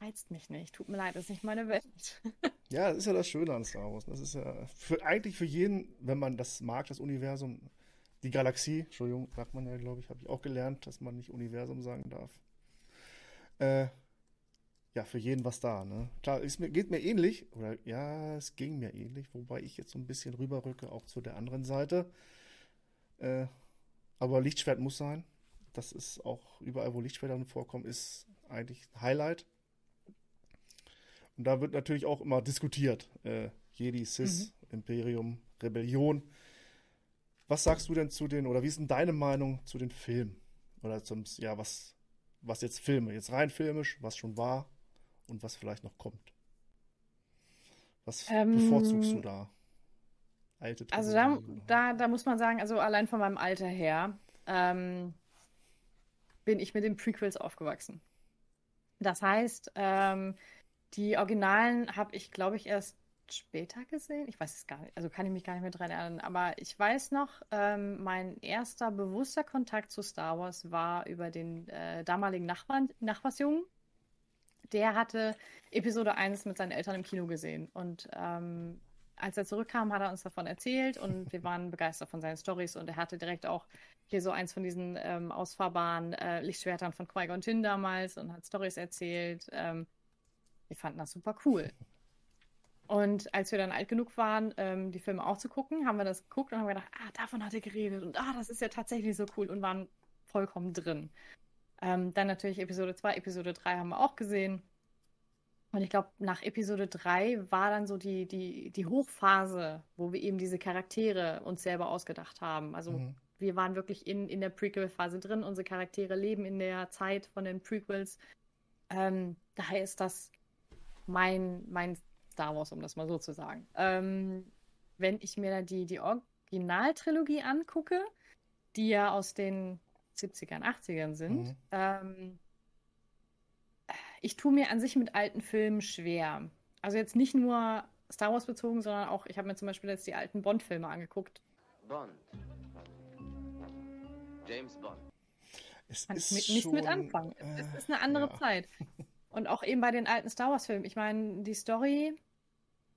reizt mich nicht. Tut mir leid, das ist nicht meine Welt. [LAUGHS] Ja, das ist ja das Schöne an Star Wars. Das ist ja für, eigentlich für jeden, wenn man das mag, das Universum, die Galaxie, Entschuldigung, sagt man ja, glaube ich, habe ich auch gelernt, dass man nicht Universum sagen darf. Äh, ja, für jeden was da, ne? Klar, es geht mir ähnlich, oder ja, es ging mir ähnlich, wobei ich jetzt so ein bisschen rüberrücke, auch zu der anderen Seite. Äh, aber Lichtschwert muss sein. Das ist auch überall, wo Lichtschwerter vorkommen, ist eigentlich ein Highlight. Und da wird natürlich auch immer diskutiert. Äh, Jedi, Sith, Imperium, Rebellion. Was sagst du denn zu den, oder wie ist denn deine Meinung zu den Filmen? Oder zum, ja, was, was jetzt Filme? Jetzt rein filmisch, was schon war und was vielleicht noch kommt. Was Ähm, bevorzugst du da? Alte Also da, da, da muss man sagen, also allein von meinem Alter her, ähm, bin ich mit den Prequels aufgewachsen. Das heißt, ähm, die Originalen habe ich, glaube ich, erst später gesehen. Ich weiß es gar nicht, also kann ich mich gar nicht mehr dran erinnern. Aber ich weiß noch, ähm, mein erster bewusster Kontakt zu Star Wars war über den äh, damaligen Nachbarn, Nachbarsjungen. Der hatte Episode 1 mit seinen Eltern im Kino gesehen. Und ähm, als er zurückkam, hat er uns davon erzählt und [LAUGHS] wir waren begeistert von seinen Stories. Und er hatte direkt auch hier so eins von diesen ähm, ausfahrbaren äh, Lichtschwertern von Qui-Gon Jinn damals und hat Stories erzählt. Ähm, wir fanden das super cool. Und als wir dann alt genug waren, ähm, die Filme auch zu gucken, haben wir das geguckt und haben gedacht, ah, davon hat er geredet und ah, das ist ja tatsächlich so cool und waren vollkommen drin. Ähm, dann natürlich Episode 2, Episode 3 haben wir auch gesehen. Und ich glaube, nach Episode 3 war dann so die, die, die Hochphase, wo wir eben diese Charaktere uns selber ausgedacht haben. Also Mhm. wir waren wirklich in, in der Prequel-Phase drin. Unsere Charaktere leben in der Zeit von den Prequels. Ähm, daher ist das mein, mein Star Wars, um das mal so zu sagen. Ähm, wenn ich mir da die, die Originaltrilogie angucke, die ja aus den 70ern, 80ern sind, Mhm. ähm, ich tue mir an sich mit alten Filmen schwer. Also jetzt nicht nur Star Wars bezogen, sondern auch, ich habe mir zum Beispiel jetzt die alten Bond-Filme angeguckt. Bond. James Bond. Es Kann ist ich mit, nicht mit anfangen. äh, es ist eine andere ja. Zeit. Und auch eben bei den alten Star Wars-Filmen. Ich meine, die Story,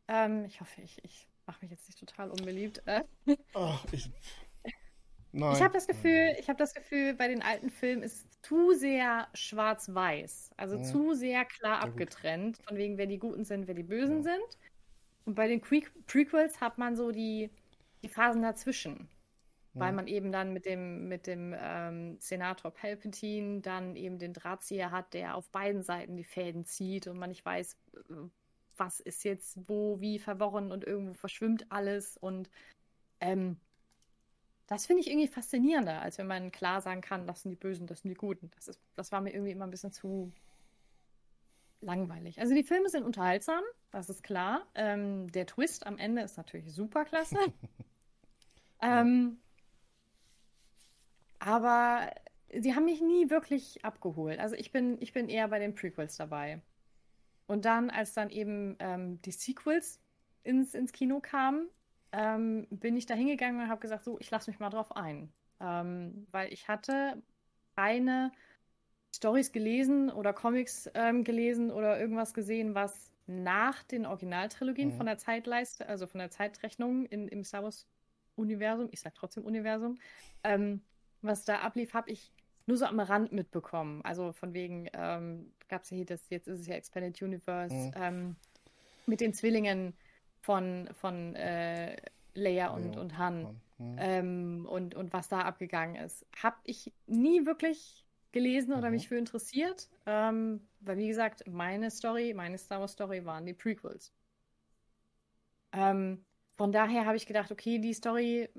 ähm, ich hoffe, ich, ich mache mich jetzt nicht total unbeliebt. Äh, Ach, ich, nein. Ich habe das Gefühl, ich habe das Gefühl, bei den alten Filmen ist zu sehr schwarz-weiß, also Mhm. zu sehr klar Ja, abgetrennt, von wegen, wer die Guten sind, wer die Bösen Ja. sind. Und bei den Pre Prequels hat man so die, die Phasen dazwischen, weil Mhm. man eben dann mit dem, mit dem ähm, Senator Palpatine dann eben den Drahtzieher hat, der auf beiden Seiten die Fäden zieht und man nicht weiß, äh, was ist jetzt wo, wie verworren und irgendwo verschwimmt alles und ähm, das finde ich irgendwie faszinierender, als wenn man klar sagen kann, das sind die Bösen, das sind die Guten. Das, ist, das war mir irgendwie immer ein bisschen zu langweilig. Also die Filme sind unterhaltsam, das ist klar. Ähm, der Twist am Ende ist natürlich super klasse. [LAUGHS] ähm, aber sie haben mich nie wirklich abgeholt. Also ich bin, ich bin eher bei den Prequels dabei. Und dann, als dann eben ähm, die Sequels ins, ins Kino kamen, ähm, bin ich da hingegangen und habe gesagt, so, ich lasse mich mal drauf ein. Ähm, weil ich hatte keine Stories gelesen oder Comics ähm, gelesen oder irgendwas gesehen, was nach den Originaltrilogien Mhm. von der Zeitleiste, also von der Zeitrechnung in, im Star Wars-Universum, ich sag trotzdem Universum, ähm, was da ablief, habe ich nur so am Rand mitbekommen. Also von wegen, ähm, gab es ja hier das, jetzt ist es ja Expanded Universe, Mhm. ähm, mit den Zwillingen von, von äh, Leia und, und Han hm. ähm, und, und was da abgegangen ist. Habe ich nie wirklich gelesen oder Mhm. mich für interessiert, ähm, weil wie gesagt, meine Story, meine Star Wars Story waren die Prequels. Ähm, von daher habe ich gedacht, okay, die Story,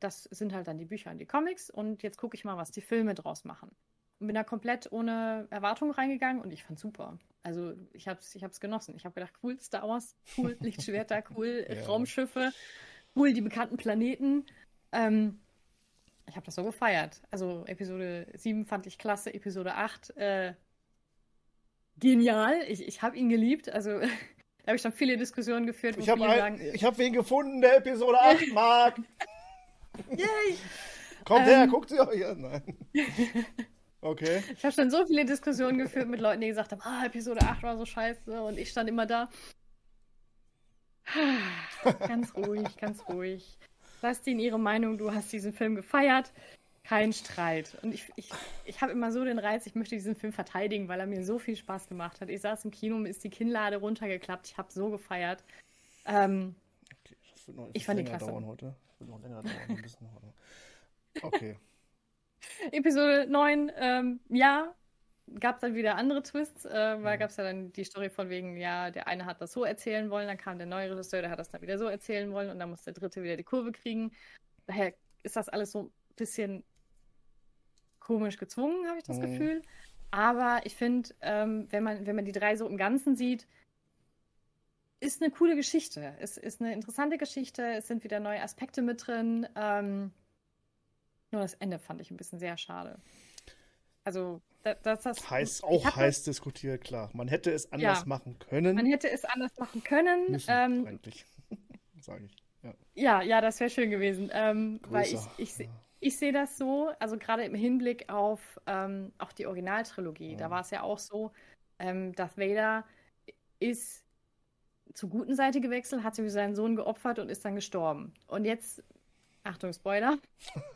das sind halt dann die Bücher und die Comics und jetzt gucke ich mal, was die Filme draus machen. Und bin da komplett ohne Erwartung reingegangen und ich fand super. Also ich habe es ich hab's genossen. Ich habe gedacht, cool, Star Wars, cool, [LAUGHS] Lichtschwerter, cool, Ja. Raumschiffe, cool, die bekannten Planeten. Ähm, ich habe das so gefeiert. Also Episode 7 fand ich klasse, Episode 8 äh, genial. Ich, ich habe ihn geliebt. Also [LAUGHS] da habe ich schon viele Diskussionen geführt, wo Ich habe sagen, ich hab wen gefunden, der Episode 8 [LAUGHS] mag. yay! Kommt her, Ähm. guckt sie euch an. Nein. Okay. Ich habe schon so viele Diskussionen geführt mit Leuten, die gesagt haben, ah, Episode 8 war so scheiße und ich stand immer da. ganz ruhig, ganz ruhig. Lass die in ihre Meinung, du hast diesen Film gefeiert. Kein Streit. Und ich, ich, ich habe immer so den Reiz, ich möchte diesen Film verteidigen, weil er mir so viel Spaß gemacht hat. Ich saß im Kino, mir ist die Kinnlade runtergeklappt, ich habe so gefeiert. Ähm, okay. Das wird noch Ich fand die klasse. dauern heute. Das wird noch länger dauern. Ein bisschen. Okay. [LAUGHS] Episode 9, ähm, ja, gab dann wieder andere Twists, äh, weil Mhm. gab es ja dann die Story von wegen, ja, der eine hat das so erzählen wollen, dann kam der neue Regisseur, der hat das dann wieder so erzählen wollen und dann muss der dritte wieder die Kurve kriegen. Daher ist das alles so ein bisschen komisch gezwungen, habe ich das Mhm. Gefühl. Aber ich finde, ähm, wenn, man, wenn man die drei so im Ganzen sieht, ist eine coole Geschichte. Es ist eine interessante Geschichte. Es sind wieder neue Aspekte mit drin. Ähm, nur das Ende fand ich ein bisschen sehr schade. Also, da- das, das Heiß, ich auch heiß diskutiert, klar. Man hätte es anders Ja. machen können. Man hätte es anders machen können. müssen, Ähm, eigentlich. [LAUGHS] Sage ich. Ja. ja, ja, das wäre schön gewesen. Ähm, weil ich, ich, se- ich sehe das so, also gerade im Hinblick auf ähm, auch die Originaltrilogie. Da Ja. war es ja auch so, ähm, Darth Vader ist zur guten Seite gewechselt, hat sich für seinen Sohn geopfert und ist dann gestorben. Und jetzt, Achtung, Spoiler,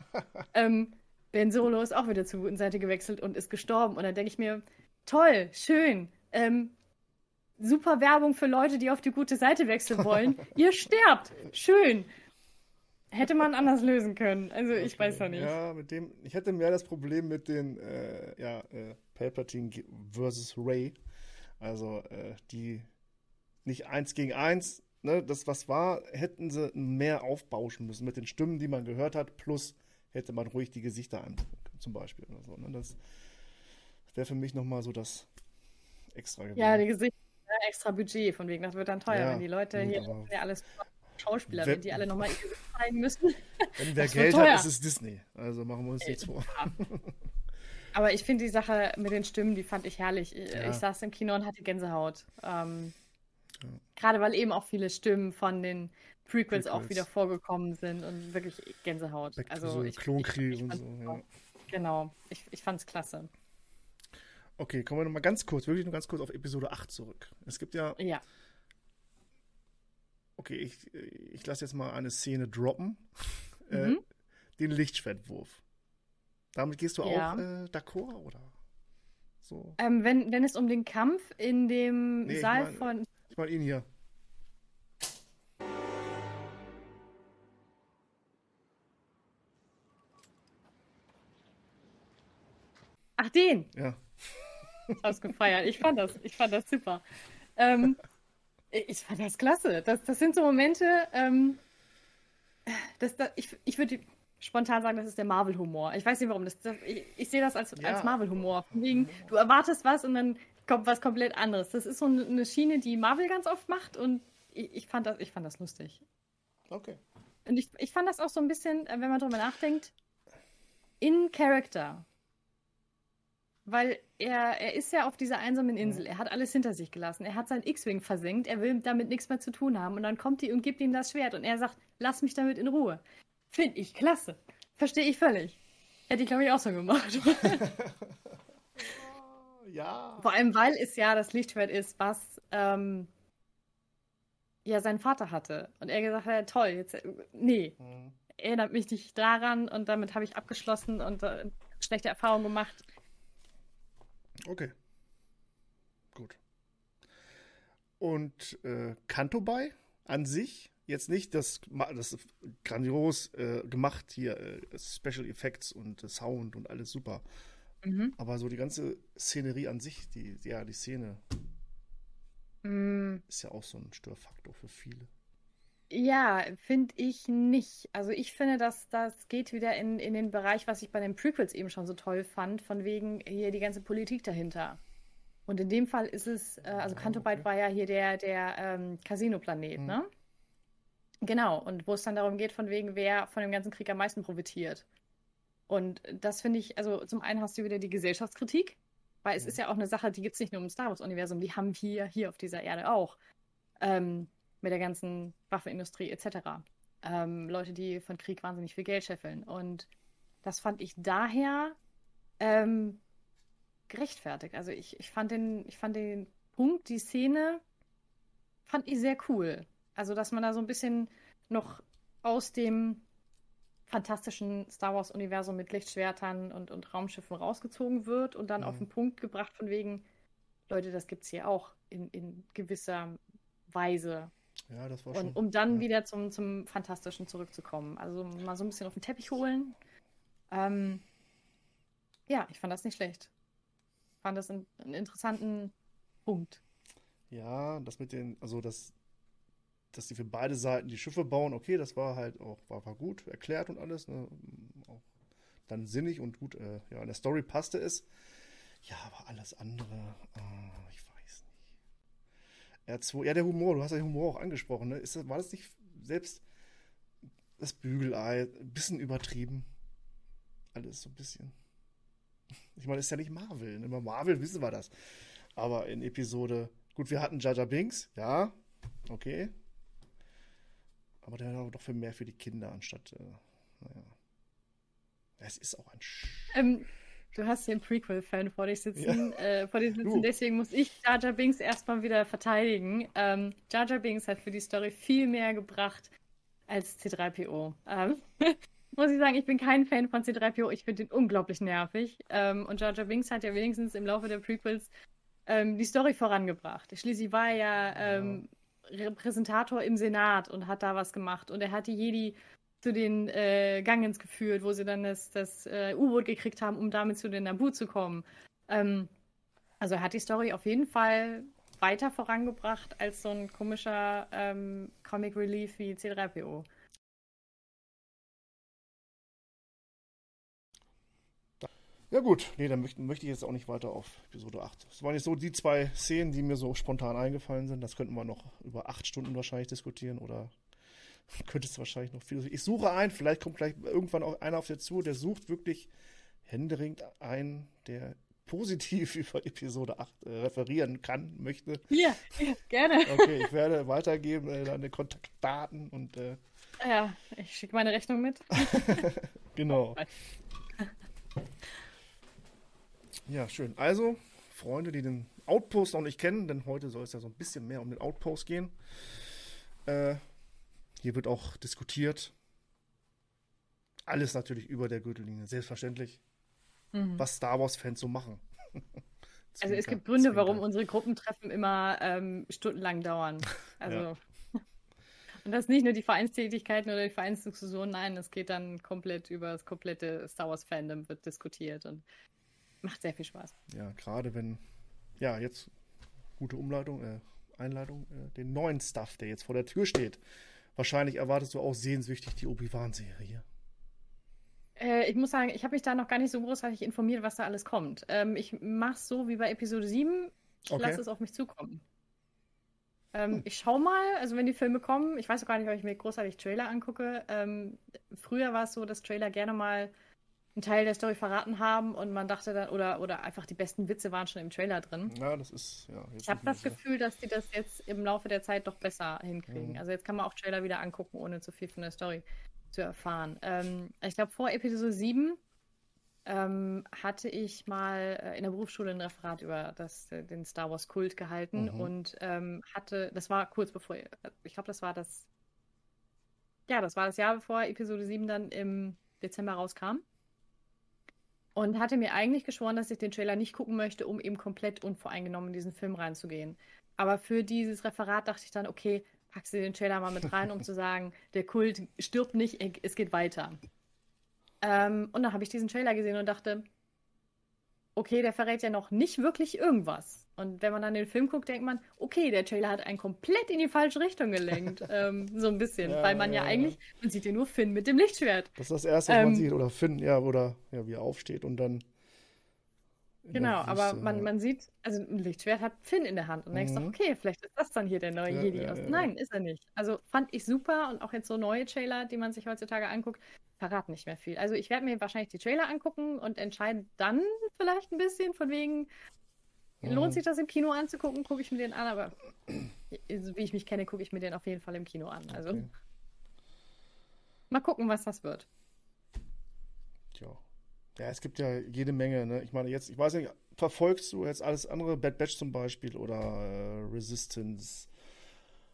[LAUGHS] ähm, Ben Solo ist auch wieder zur guten Seite gewechselt und ist gestorben. Und dann denke ich mir, toll, schön, ähm, super Werbung für Leute, die auf die gute Seite wechseln [LAUGHS] wollen. Ihr sterbt, schön. Hätte man anders lösen können. Also ich weiß noch nicht. Ja, mit dem, ich hätte mehr das Problem mit den, äh, ja, äh, Palpatine versus Ray. Also, äh, die nicht eins gegen eins, ne, das was war, hätten sie mehr aufbauschen müssen mit den Stimmen, die man gehört hat, plus hätte man ruhig die Gesichter angucken können, zum Beispiel oder so. Ne? Das wäre für mich nochmal so das extra gewesen. Ja, die Gesichter, ja, extra Budget, von wegen, das wird dann teuer, Ja, wenn die Leute hier, ja alles Schauspieler, wenn die alle nochmal ihr Gesicht zeigen müssen. [LAUGHS] Wenn wer Geld hat, ist es Disney. Also machen wir uns nichts vor. [LAUGHS] Aber ich finde die Sache mit den Stimmen, die fand ich herrlich. Ich, Ja. ich saß im Kino und hatte Gänsehaut. Ähm, Ja. Gerade weil eben auch viele Stimmen von den Prequels, auch Prequels. wieder vorgekommen sind und wirklich Gänsehaut. Back also the ich, Klonkrieg ich, ich und so, ja. Genau, ich, ich fand's klasse. Okay, kommen wir nochmal ganz kurz, wirklich nur ganz kurz auf Episode 8 zurück. Es gibt ja, Ja. okay, ich, ich lasse jetzt mal eine Szene droppen. Äh, Mhm. den Lichtschwertwurf. Damit gehst du Ja. auch äh, d'accord, oder? So. Ähm, wenn, wenn es um den Kampf in dem Nee, ich Saal meine- von. Ich meine ihn hier. Ach, den! Ja. ausgefeiert. Ich fand das, ich fand das super. Ähm, ich fand das klasse. Das, das sind so Momente, ähm, das, das, ich, ich würde spontan sagen, das ist der Marvel-Humor. Ich weiß nicht warum. Das, ich, ich sehe das als, Ja. als Marvel-Humor. Du erwartest was und dann kommt was komplett anderes. Das ist so eine Schiene, die Marvel ganz oft macht und ich, ich, fand, das, ich fand das lustig. Okay. Und ich, ich fand das auch so ein bisschen, äh, wenn man drüber nachdenkt, in Character. Weil er, er ist ja auf dieser einsamen Insel. Er hat alles hinter sich gelassen. Er hat sein X-Wing versenkt. Er will damit nichts mehr zu tun haben. Und dann kommt die und gibt ihm das Schwert. Und er sagt, lass mich damit in Ruhe. Finde ich klasse. Verstehe ich völlig. Hätte ich, glaube ich, auch so gemacht. [LAUGHS] [LAUGHS] Ja. Vor allem, weil es ja das Lichtschwert ist, was ähm, ja sein Vater hatte. Und er gesagt hat, toll, jetzt, nee, Mhm. erinnert mich nicht daran und damit habe ich abgeschlossen und äh, schlechte Erfahrungen gemacht. Okay. Gut. Und äh, Kanto bei an sich jetzt nicht das, das grandios äh, gemacht hier, äh, Special Effects und äh, Sound und alles super. Mhm. Aber so die ganze Szenerie an sich, die, ja, die Szene Mm, ist ja auch so ein Störfaktor für viele. Ja, finde ich nicht. Also ich finde, dass das geht wieder in, in den Bereich, was ich bei den Prequels eben schon so toll fand, von wegen hier die ganze Politik dahinter. Und in dem Fall ist es, äh, also Cantobite okay. war ja hier der, der ähm, Casino-Planet, Mhm. ne? Genau, und wo es dann darum geht, von wegen, wer von dem ganzen Krieg am meisten profitiert. Und das finde ich, also zum einen hast du wieder die Gesellschaftskritik, weil es Mhm. ist ja auch eine Sache, die gibt es nicht nur im Star Wars-Universum, die haben wir hier auf dieser Erde auch. Ähm, mit der ganzen Waffenindustrie etc. Ähm, Leute, die von Krieg wahnsinnig viel Geld scheffeln. Und das fand ich daher ähm, gerechtfertigt. Also ich, ich, fand den, ich fand den Punkt, die Szene, fand ich sehr cool. Also, dass man da so ein bisschen noch aus dem fantastischen Star Wars-Universum mit Lichtschwertern und, und Raumschiffen rausgezogen wird und dann Mhm. auf den Punkt gebracht von wegen, Leute, das gibt's hier auch in, in gewisser Weise. Ja, das war schon. Und um dann ja. wieder zum, zum Fantastischen zurückzukommen. Also mal so ein bisschen auf den Teppich holen. Ähm, ja, ich fand das nicht schlecht. Fand das einen, einen interessanten Punkt. Ja, das mit den, also das, dass die für beide Seiten die Schiffe bauen, okay, das war halt auch, war, war gut erklärt und alles, ne? Auch dann sinnig und gut, äh, ja, in der Story passte es. Ja, aber alles andere, äh, ich weiß nicht. R2, ja, der Humor, du hast ja den Humor auch angesprochen, ne? Ist war das nicht selbst das Bügelei, ein bisschen übertrieben? Alles so ein bisschen. Ich meine, ist ja nicht Marvel. Ne? Marvel wissen wir das. Aber in Episode, gut, wir hatten Jaja Binks, ja, okay. Aber der war doch für mehr für die Kinder anstatt, äh, naja. Es ist auch ein Sch Ähm, du hast einen Prequel-Fan vor dich sitzen, äh, vor dir sitzen, deswegen muss ich Jar Jar Binks erstmal wieder verteidigen. Ähm, Jar Jar Binks hat für die Story viel mehr gebracht als C3PO. Ähm, [LAUGHS] muss ich sagen, ich bin kein Fan von C3PO, ich finde ihn unglaublich nervig. Ähm, und Jar Jar Binks hat ja wenigstens im Laufe der Prequels ähm, die Story vorangebracht. Schließlich war er ja ähm, Repräsentator im Senat und hat da was gemacht. Und er hat die Jedi zu den äh, Gangens geführt, wo sie dann das, das äh, U-Boot gekriegt haben, um damit zu den Naboo zu kommen. Ähm, also er hat die Story auf jeden Fall weiter vorangebracht als so ein komischer ähm, Comic Relief wie C3PO. Ja gut, nee, dann möchte, möchte ich jetzt auch nicht weiter auf Episode 8. Das waren jetzt so die zwei Szenen, die mir so spontan eingefallen sind. Das könnten wir noch über acht Stunden wahrscheinlich diskutieren oder [LAUGHS] könntest du wahrscheinlich noch viel. Ich suche einen, vielleicht kommt gleich irgendwann auch einer auf dir zu, der sucht wirklich händeringend einen, der positiv [LAUGHS] über Episode 8 äh, referieren kann, möchte. Ja, ja gerne. Okay, ich werde weitergeben äh, deine Kontaktdaten und äh, Ja, ich schicke meine Rechnung mit. [LAUGHS] Genau. Ja, schön. Also, Freunde, die den Outpost noch nicht kennen, denn heute soll es ja so ein bisschen mehr um den Outpost gehen. Äh, hier wird auch diskutiert. Alles natürlich über der Gürtellinie, selbstverständlich. Was Star Wars-Fans so machen. Mhm. [LAUGHS] Also es gibt Gründe, warum unsere Gruppentreffen immer ähm, stundenlang dauern. [LAUGHS] Also Ja. [LAUGHS] und das nicht nur die Vereinstätigkeiten oder die Vereinsdiskussionen, nein, es geht dann komplett über das komplette Star Wars Fandom wird diskutiert und macht sehr viel Spaß. Ja, gerade wenn, ja, jetzt gute Umleitung, äh, Einleitung, äh, den neuen Stuff, der jetzt vor der Tür steht. Wahrscheinlich erwartest du auch sehnsüchtig die Obi-Wan-Serie. Äh, ich muss sagen, ich habe mich da noch gar nicht so großartig informiert, was da alles kommt. Ähm, ich mache es so wie bei Episode 7. Ich Okay. lasse es auf mich zukommen. Ähm, Ich schau mal, also wenn die Filme kommen, ich weiß auch gar nicht, ob ich mir großartig Trailer angucke. Ähm, früher war es so, dass Trailer gerne mal einen Teil der Story verraten haben und man dachte dann, oder, oder einfach die besten Witze waren schon im Trailer drin. Ja, das ist, ja. Ich habe das. Gefühl, dass die das jetzt im Laufe der Zeit doch besser hinkriegen. Mhm. Also jetzt kann man auch Trailer wieder angucken, ohne zu viel von der Story zu erfahren. Ähm, ich glaube, vor Episode 7 ähm, hatte ich mal äh, in der Berufsschule ein Referat über das, äh, den Star Wars Kult gehalten Mhm. und ähm, hatte, das war kurz bevor, ich glaube, das war das, ja, das war das Jahr bevor Episode 7 dann im Dezember rauskam. Und hatte mir eigentlich geschworen, dass ich den Trailer nicht gucken möchte, um eben komplett unvoreingenommen in diesen Film reinzugehen. Aber für dieses Referat dachte ich dann, okay, packst du den Trailer mal mit rein, um [LAUGHS] zu sagen, der Kult stirbt nicht, es geht weiter. Ähm, und dann habe ich diesen Trailer gesehen und dachte, okay, der verrät ja noch nicht wirklich irgendwas. Und wenn man dann den Film guckt, denkt man, okay, der Trailer hat einen komplett in die falsche Richtung gelenkt. [LAUGHS] ähm, so ein bisschen. Ja, weil man ja, ja, eigentlich, man sieht ja nur Finn mit dem Lichtschwert. Das ist das Erste, was man Ähm, sieht. Oder Finn, ja, oder ja, wie er aufsteht und dann. Genau, aber man, man sieht, also ein Lichtschwert hat Finn in der Hand und denkst Mhm. doch, okay, vielleicht ist das dann hier der neue Jedi aus. Nein, ist er nicht. Also fand ich super und auch jetzt so neue Trailer, die man sich heutzutage anguckt, verraten nicht mehr viel. Also ich werde mir wahrscheinlich die Trailer angucken und entscheiden dann vielleicht ein bisschen von wegen, Mhm. lohnt sich das im Kino anzugucken, gucke ich mir den an, aber wie ich mich kenne, gucke ich mir den auf jeden Fall im Kino an. Also Okay. mal gucken, was das wird. Tja. Ja, es gibt ja jede Menge, ne? Ich meine, jetzt, ich weiß nicht, verfolgst du jetzt alles andere, Bad Batch zum Beispiel oder äh, Resistance?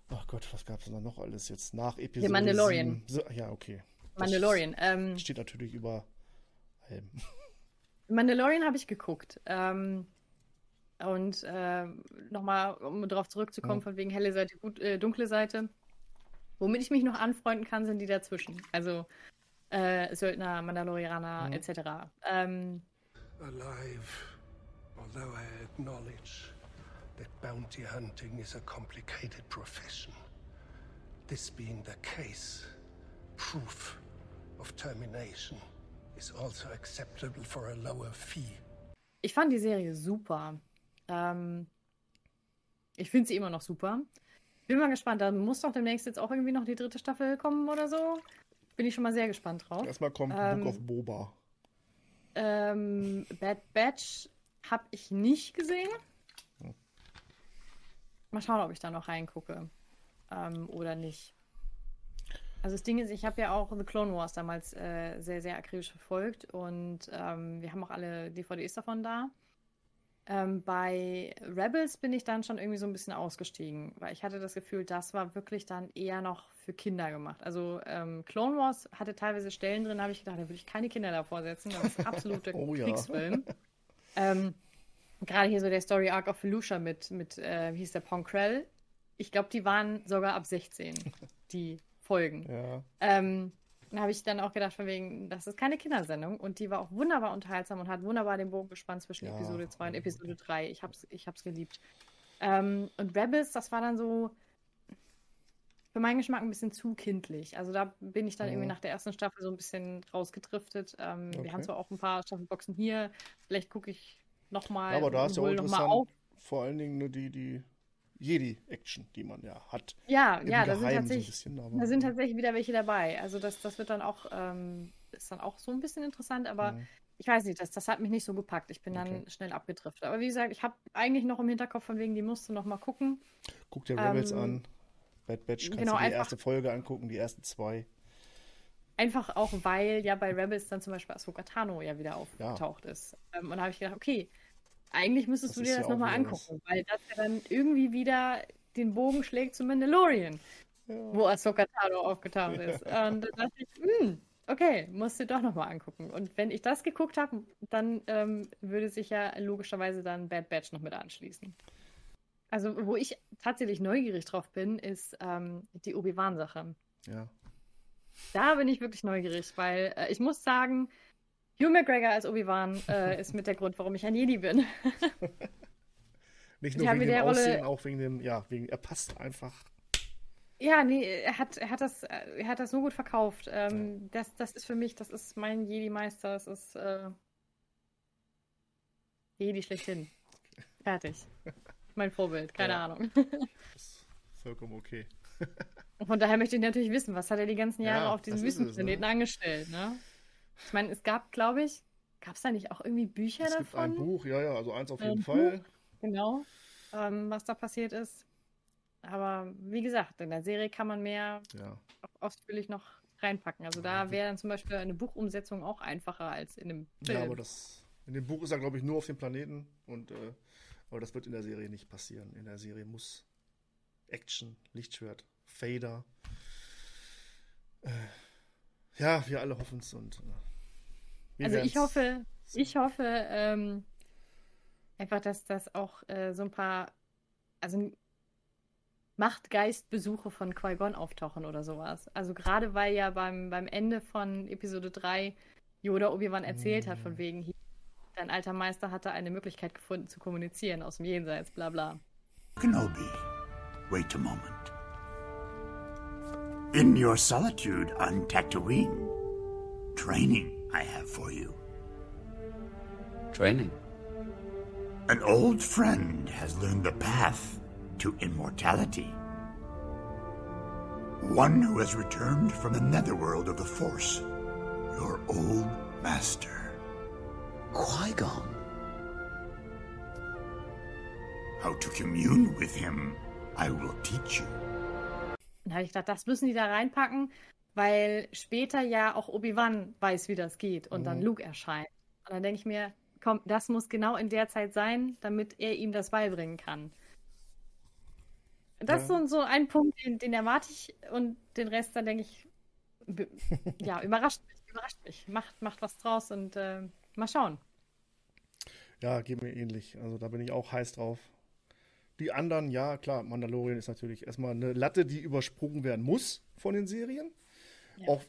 Ach Gott, was gab es denn da noch alles jetzt nach Episode Mandalorian. 7? So, ja, okay. Mandalorian. Ähm, Steht natürlich über allem. [LAUGHS] Mandalorian habe ich geguckt. Ähm, und äh, nochmal, um darauf zurückzukommen, Mhm. von wegen helle Seite, gut, äh, dunkle Seite. Womit ich mich noch anfreunden kann, sind die dazwischen. Also äh, Söldner, Mandalorianer Mhm. etc. Ähm, alive, although I acknowledge that bounty hunting is a complicated profession. This being the case, proof of termination is also acceptable for a lower fee. ich fand die Serie super. Ähm, ich finde sie immer noch super. Bin mal gespannt. Da muss doch demnächst jetzt auch irgendwie noch die dritte Staffel kommen oder so. Bin ich schon mal sehr gespannt drauf. Erstmal kommt Ähm, Book of Boba. Ähm, Bad Batch habe ich nicht gesehen. Mal schauen, ob ich da noch reingucke ähm, oder nicht. Also das Ding ist, ich habe ja auch The Clone Wars damals äh, sehr, sehr akribisch verfolgt und ähm, wir haben auch alle DVDs davon da. Ähm, bei Rebels bin ich dann schon irgendwie so ein bisschen ausgestiegen, weil ich hatte das Gefühl, das war wirklich dann eher noch für Kinder gemacht. Also ähm, Clone Wars hatte teilweise Stellen drin, da habe ich gedacht, da würde ich keine Kinder davor setzen. Das ist [LAUGHS] absoluter Oh. Kriegsfilm. ähm, Gerade hier so der Story Arc of Felucia mit, mit äh, wie hieß der, Ponkrell. Ich glaube, die waren sogar ab 16, die Folgen. Ja. Ähm, da habe ich dann auch gedacht, von wegen, das ist keine Kindersendung und die war auch wunderbar unterhaltsam und hat wunderbar den Bogen gespannt zwischen Ja. Episode 2 und Episode 3. Ich hab's, ich hab's geliebt. Ähm, und Rebels, das war dann so für meinen Geschmack ein bisschen zu kindlich. Also da bin ich dann Mhm. irgendwie nach der ersten Staffel so ein bisschen rausgedriftet. Ähm, Okay. Wir haben zwar auch ein paar Staffelboxen hier, vielleicht gucke ich nochmal Ja, aber da ist ja auch interessant, auf. vor allen Dingen nur die, die Jedi-Action, die man ja hat. Ja, ja, da sind so bisschen, Da sind tatsächlich wieder welche dabei. Also das, das wird dann auch, ähm, ist dann auch so ein bisschen interessant, aber Mhm. ich weiß nicht, das, das hat mich nicht so gepackt. Ich bin dann Okay. schnell abgedriftet. Aber wie gesagt, ich habe eigentlich noch im Hinterkopf von wegen, die musst du noch mal gucken. Guck dir Rebels Ähm, an. Bad Batch kannst genau, du die erste Folge angucken, die ersten zwei. Einfach auch, weil ja bei Rebels dann zum Beispiel Ahsoka Tano ja wieder aufgetaucht ist. Ähm, und da habe ich gedacht, okay, eigentlich müsstest Das du dir ja das auch noch mal wieder was. angucken, weil das ja dann irgendwie wieder den Bogen schlägt zu Mandalorian, wo Ahsoka Tano aufgetaucht ist. Und da dachte ich, hm, okay, musst du doch noch mal angucken. Und wenn ich das geguckt habe, dann ähm, würde sich ja logischerweise dann Bad Batch noch mit anschließen. Also, wo ich tatsächlich neugierig drauf bin, ist ähm, die Obi-Wan-Sache. Ja. Da bin ich wirklich neugierig, weil äh, ich muss sagen, Hugh McGregor als Obi-Wan äh, [LAUGHS] ist mit der Grund, warum ich ein Jedi bin. [LAUGHS] Nicht nur haben wegen dem der Rolle- Aussehen, auch wegen dem, ja, wegen, er passt einfach. ja, nee, er hat, er hat, das, er hat das so gut verkauft. Ähm, das, das ist für mich, das ist mein Jedi-Meister, das ist äh, Jedi schlechthin. [LAUGHS] Fertig. Mein Vorbild, keine Ja. Ahnung. ist vollkommen okay. Und von daher möchte ich natürlich wissen, was hat er die ganzen Jahre Ja, auf diesem es, Wüstenplaneten ne? angestellt, ne? Ich meine, es gab, glaube ich, gab es da nicht auch irgendwie Bücher Es gibt davon? ein Buch, ja, ja, also eins auf jeden Ein Fall. Genau, ähm, was da passiert ist. Aber wie gesagt, in der Serie kann man mehr Ja. ausführlich noch reinpacken. Also da wäre dann zum Beispiel eine Buchumsetzung auch einfacher als in einem Film. ja, aber das, in dem Buch ist er, glaube ich, nur auf dem Planeten und, äh, aber das wird in der Serie nicht passieren. In der Serie muss Action, Lichtschwert, Fader. Äh, ja, wir alle hoffen es und. Äh, also ich hoffe, ich hoffe ähm, einfach, dass das auch äh, so ein paar, also Machtgeistbesuche von Qui-Gon auftauchen oder sowas. Also gerade weil ja beim, beim Ende von Episode 3 Yoda Obi-Wan erzählt hat, von wegen, hier, dein alter Meister hatte eine Möglichkeit gefunden zu kommunizieren aus dem Jenseits, bla bla. Kenobi, wait a moment. In your solitude on Tatooine, training I have for you. Training. An old friend has learned the path to immortality. One who has returned from the netherworld of the Force, your old master. Qui-Gon. How to commune with him, I will teach you. Dann habe ich gedacht, das müssen die da reinpacken, weil später ja auch Obi-Wan weiß, wie das geht und dann Luke erscheint. Und dann denke ich mir, komm, das muss genau in der Zeit sein, damit er ihm das beibringen kann. Das ist so, so ein Punkt, den, den erwarte ich und den Rest, dann denke ich, [LAUGHS] ja, überrascht mich, überrascht mich. Macht, macht was draus und äh, mal schauen. Ja, geht mir ähnlich. Also da bin ich auch heiß drauf. Die anderen, ja, klar, Mandalorian ist natürlich erstmal eine Latte, die übersprungen werden muss von den Serien. Auch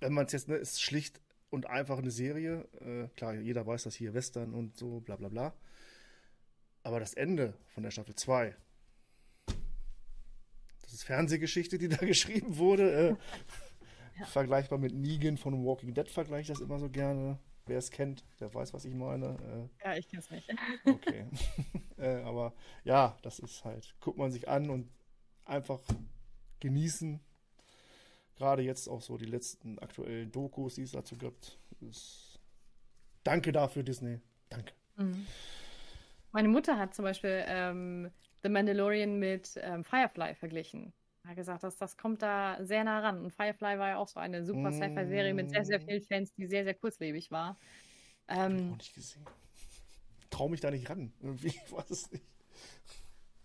wenn man es jetzt, ne, ist schlicht und einfach eine Serie. Äh, klar, jeder weiß das hier, Western und so, bla bla bla. Aber das Ende von der Staffel 2, das ist Fernsehgeschichte, die [LAUGHS] da geschrieben wurde. Äh, Vergleichbar mit Negan von Walking Dead vergleiche ich das immer so gerne. Wer es kennt, der weiß, was ich meine. Äh, Ja, ich kenne es nicht. [LAUGHS] Okay. [LAUGHS] äh, aber ja, das ist halt, guckt man sich an und einfach genießen. Gerade jetzt auch so die letzten aktuellen Dokus, die es dazu gibt. Ist Danke dafür, Disney. Danke. Meine Mutter hat zum Beispiel ähm, The Mandalorian mit ähm, Firefly verglichen. Hat gesagt, dass das kommt da sehr nah ran. Und Firefly war ja auch so eine super Sci-Fi-Serie mit sehr, sehr vielen Fans, die sehr, sehr kurzlebig war. Ähm, Auch nicht gesehen. Trau mich da nicht ran. Irgendwie, [LAUGHS] ich weiß es nicht.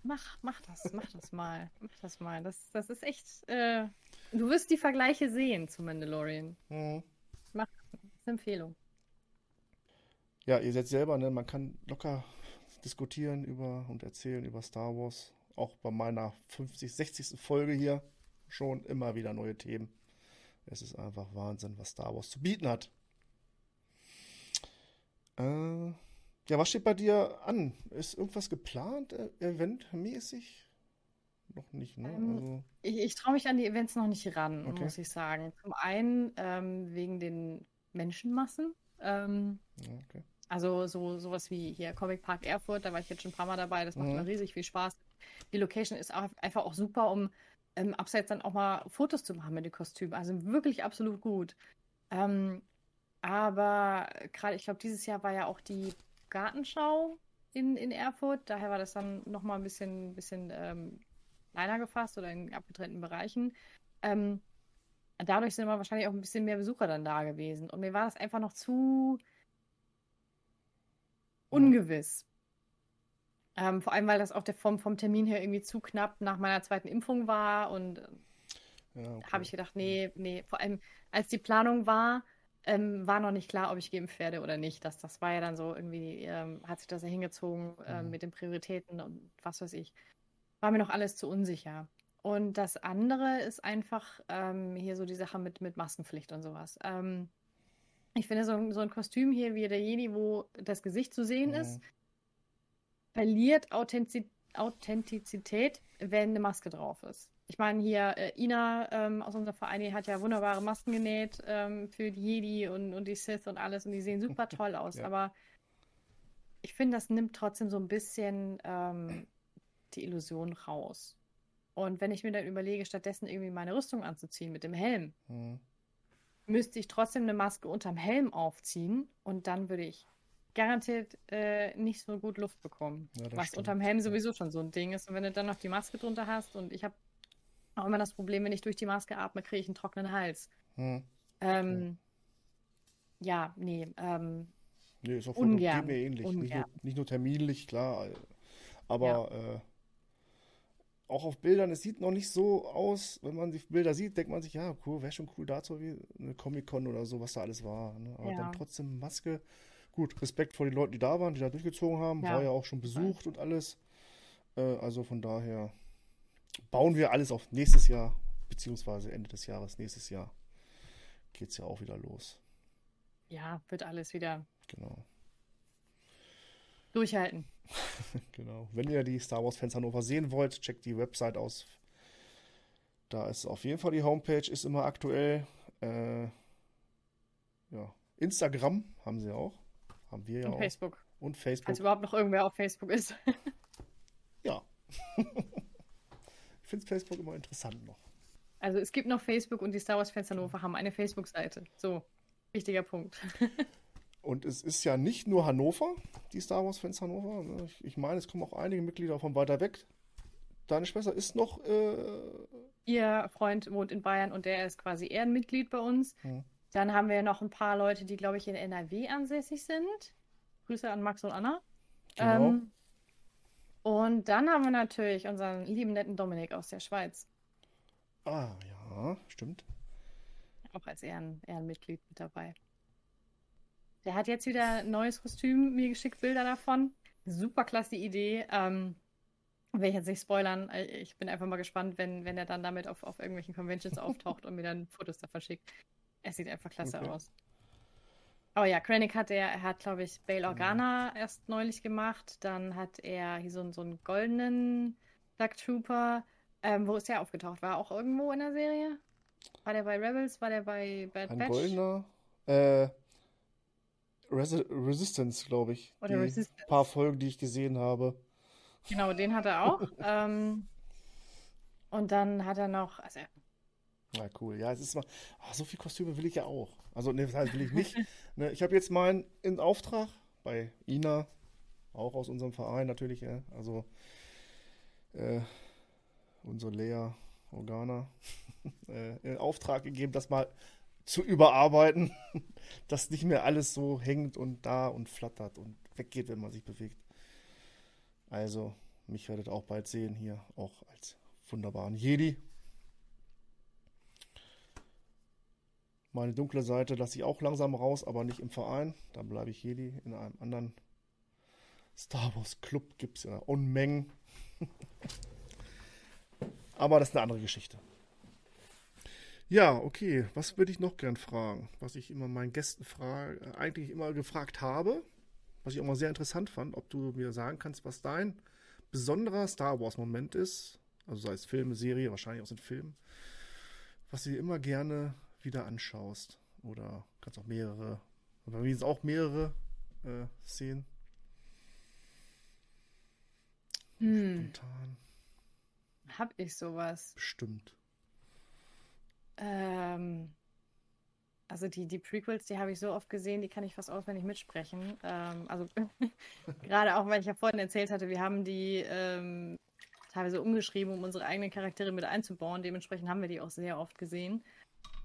Mach, mach das, [LAUGHS] mach das mal. Mach das mal. Das, das ist echt. Äh, du wirst die Vergleiche sehen zu Mandalorian. Mhm. Mach das. Ist eine Empfehlung. Ja, ihr seht selber, ne, man kann locker diskutieren über und erzählen über Star Wars. Auch bei meiner 50, 60. Folge hier schon immer wieder neue Themen. Es ist einfach Wahnsinn, was Star Wars zu bieten hat. Äh, ja, was steht bei dir an? Ist irgendwas geplant, äh, eventmäßig? Noch nicht, ne? Ähm, Also, Ich, ich traue mich an die Events noch nicht ran, Okay. muss ich sagen. Zum einen ähm, wegen den Menschenmassen. Ähm, ja, okay. Also so sowas wie hier Comic Park Erfurt, da war ich jetzt schon ein paar Mal dabei, das macht Mhm. immer riesig viel Spaß. Die Location ist auch einfach auch super, um ähm, abseits dann auch mal Fotos zu machen mit den Kostümen. Also wirklich absolut gut. Ähm, aber gerade, ich glaube, dieses Jahr war ja auch die Gartenschau in, in Erfurt, daher war das dann nochmal ein bisschen, bisschen ähm, kleiner gefasst oder in abgetrennten Bereichen. Ähm, dadurch sind aber wahrscheinlich auch ein bisschen mehr Besucher dann da gewesen. Und mir war das einfach noch zu ungewiss. Ähm, vor allem, weil das auch der vom, vom Termin her irgendwie zu knapp nach meiner zweiten Impfung war. Und äh, Ja, okay. habe ich gedacht, nee, nee, vor allem als die Planung war, ähm, war noch nicht klar, ob ich geimpft werde oder nicht. Das, das war ja dann so irgendwie, ähm, hat sich das ja hingezogen ähm, Mhm. mit den Prioritäten und was weiß ich. War mir noch alles zu unsicher. Und das andere ist einfach ähm, hier so die Sache mit, mit Maskenpflicht und sowas. Ähm, ich finde, so, ein- so ein Kostüm hier wie der Jedi, wo das Gesicht zu sehen ist, Mhm. verliert Authentiz Authentizität, wenn eine Maske drauf ist. Ich meine, hier äh, Ina ähm, aus unserem Verein, die hat ja wunderbare Masken genäht ähm, für die Jedi und, und die Sith und alles und die sehen super [LAUGHS] toll aus. Ja. Aber ich finde, das nimmt trotzdem so ein bisschen ähm, die Illusion raus. Und wenn ich mir dann überlege, stattdessen irgendwie meine Rüstung anzuziehen mit dem Helm, Mhm. müsste ich trotzdem eine Maske unterm Helm aufziehen und dann würde ich garantiert äh, nicht so gut Luft bekommen. Ja, was stimmt. unterm Helm sowieso schon so ein Ding ist. Und wenn du dann noch die Maske drunter hast und ich habe auch immer das Problem, wenn ich durch die Maske atme, kriege ich einen trockenen Hals. Mhm. Ähm, ja, nee, ähm, Nee, ist auch voll, Ungern, mir ähnlich. Nicht nur, nicht nur terminlich, klar, aber äh, auch auf Bildern, es sieht noch nicht so aus, wenn man die Bilder sieht, denkt man sich, ja, cool, wäre schon cool dazu wie eine Comic-Con oder so, was da alles war. Ne? Aber Ja. dann trotzdem Maske. Gut, Respekt vor den Leuten, die da waren, die da durchgezogen haben, Ja, war ja auch schon besucht und alles. Äh, also von daher, bauen wir alles auf nächstes Jahr, beziehungsweise Ende des Jahres, nächstes Jahr geht es ja auch wieder los. Ja, wird alles wieder Genau. durchhalten. [LAUGHS] Genau. Wenn ihr die Star Wars Fans Hannover sehen wollt, checkt die Website aus. Da ist auf jeden Fall die Homepage, ist immer aktuell. Äh, ja. Instagram haben sie auch. Haben wir ja Und auch. Facebook. Und Facebook. Falls überhaupt noch irgendwer auf Facebook ist. [LAUGHS] ja. [LAUGHS] ich finde Facebook immer interessant noch. Also es gibt noch Facebook und die Star Wars Fans Hannover haben eine Facebook-Seite. So, wichtiger Punkt. [LAUGHS] Und es ist ja nicht nur Hannover, die Star Wars Fans Hannover. ne? Ich, ich meine, es kommen auch einige Mitglieder von weiter weg. Deine Schwester ist noch. Äh, Ihr Freund wohnt in Bayern und der ist quasi Ehrenmitglied bei uns. Hm. Dann haben wir noch ein paar Leute, die, glaube ich, in NRW ansässig sind. Grüße an Max und Anna. Genau. Ähm, und dann haben wir natürlich unseren lieben netten Dominik aus der Schweiz. ah, ja, stimmt. Auch als Ehren, Ehrenmitglied mit dabei. Der hat jetzt wieder ein neues Kostüm mir geschickt, Bilder davon. Super klasse Idee. Ähm, will ich jetzt nicht spoilern. Ich bin einfach mal gespannt, wenn, wenn er dann damit auf, auf irgendwelchen Conventions [LAUGHS] auftaucht und mir dann Fotos davon schickt. Es sieht einfach klasse Okay. aus. Oh ja, Krennic hat er, er hat, glaube ich, Bail Organa erst neulich gemacht. Dann hat er hier so, einen- so einen goldenen Dark Trooper. Ähm, wo ist der aufgetaucht? War er auch irgendwo in der Serie? War der bei Rebels? War der bei Bad Ein Batch? goldener. Äh, Resi Resistance, glaube ich. Oder die Resistance. paar Folgen, die ich gesehen habe. Genau, den hat er auch. [LAUGHS] ähm, und dann hat er noch, also Na cool. Ja, es ist mal. ah, so viel Kostüme will ich ja auch. Also, ne, das heißt, will ich nicht. [LAUGHS] ne, ich habe jetzt meinen in Auftrag bei Ina, auch aus unserem Verein natürlich. Ja, also, äh, unsere Lea Organa, [LAUGHS] äh, in Auftrag gegeben, das mal zu überarbeiten, [LAUGHS] dass nicht mehr alles so hängt und da und flattert und weggeht, wenn man sich bewegt. Also, mich werdet auch bald sehen hier, auch als wunderbaren Jedi. Meine dunkle Seite lasse ich auch langsam raus, aber nicht im Verein. Da bleibe ich Jedi. In einem anderen Star Wars Club gibt es ja Unmengen. [LAUGHS] aber das ist eine andere Geschichte. Ja, okay. Was würde ich noch gern fragen? Was ich immer meinen Gästen frage, äh, eigentlich immer gefragt habe, was ich auch mal sehr interessant fand, ob du mir sagen kannst, was dein besonderer Star Wars Moment ist, also sei es Filme, Serie, wahrscheinlich auch sind Filme, was dir immer gerne wieder anschaust oder kannst auch mehrere, bei mir sind auch mehrere äh, Szenen. hm, Spontan, hab ich sowas. bestimmt. Ähm, also die, die Prequels, die habe ich so oft gesehen, die kann ich fast auswendig mitsprechen. Ähm, also [LAUGHS] gerade auch, weil ich ja vorhin erzählt hatte, wir haben die ähm, teilweise umgeschrieben, um unsere eigenen Charaktere mit einzubauen. Dementsprechend haben wir die auch sehr oft gesehen.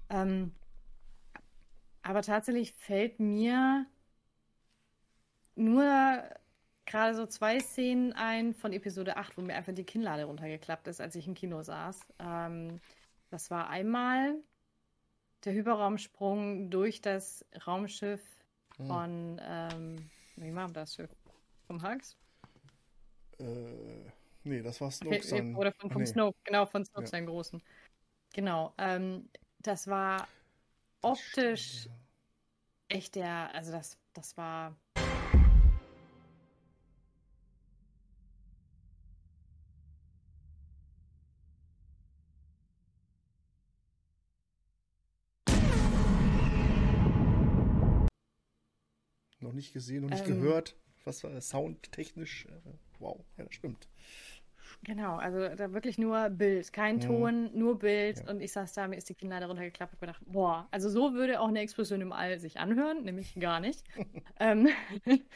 Ähm, aber tatsächlich fällt mir nur gerade so zwei Szenen ein von Episode 8, wo mir einfach die Kinnlade runtergeklappt ist, als ich im Kino saß. Ähm, das war einmal der Hyperraumsprung durch das Raumschiff von, ähm, wie war das Schiff? Vom Hux? Äh, nee, das war Snoke Okay, sein. Oder von, vom nee. Snoke, genau, von Snoke, Ja. seinen großen. Genau, ähm, das war optisch echt der, also das, das war. Noch nicht gesehen, noch nicht Ähm. gehört. Was war das? Soundtechnisch? Äh, wow, ja, das stimmt. Genau, also da wirklich nur Bild, kein Mhm. Ton, nur Bild. Ja. Und ich saß da, mir ist die Kinnlade runtergeklappt und gedacht, boah, also so würde auch eine Explosion im All sich anhören, nämlich gar nicht. [LAUGHS] ähm, [LAUGHS]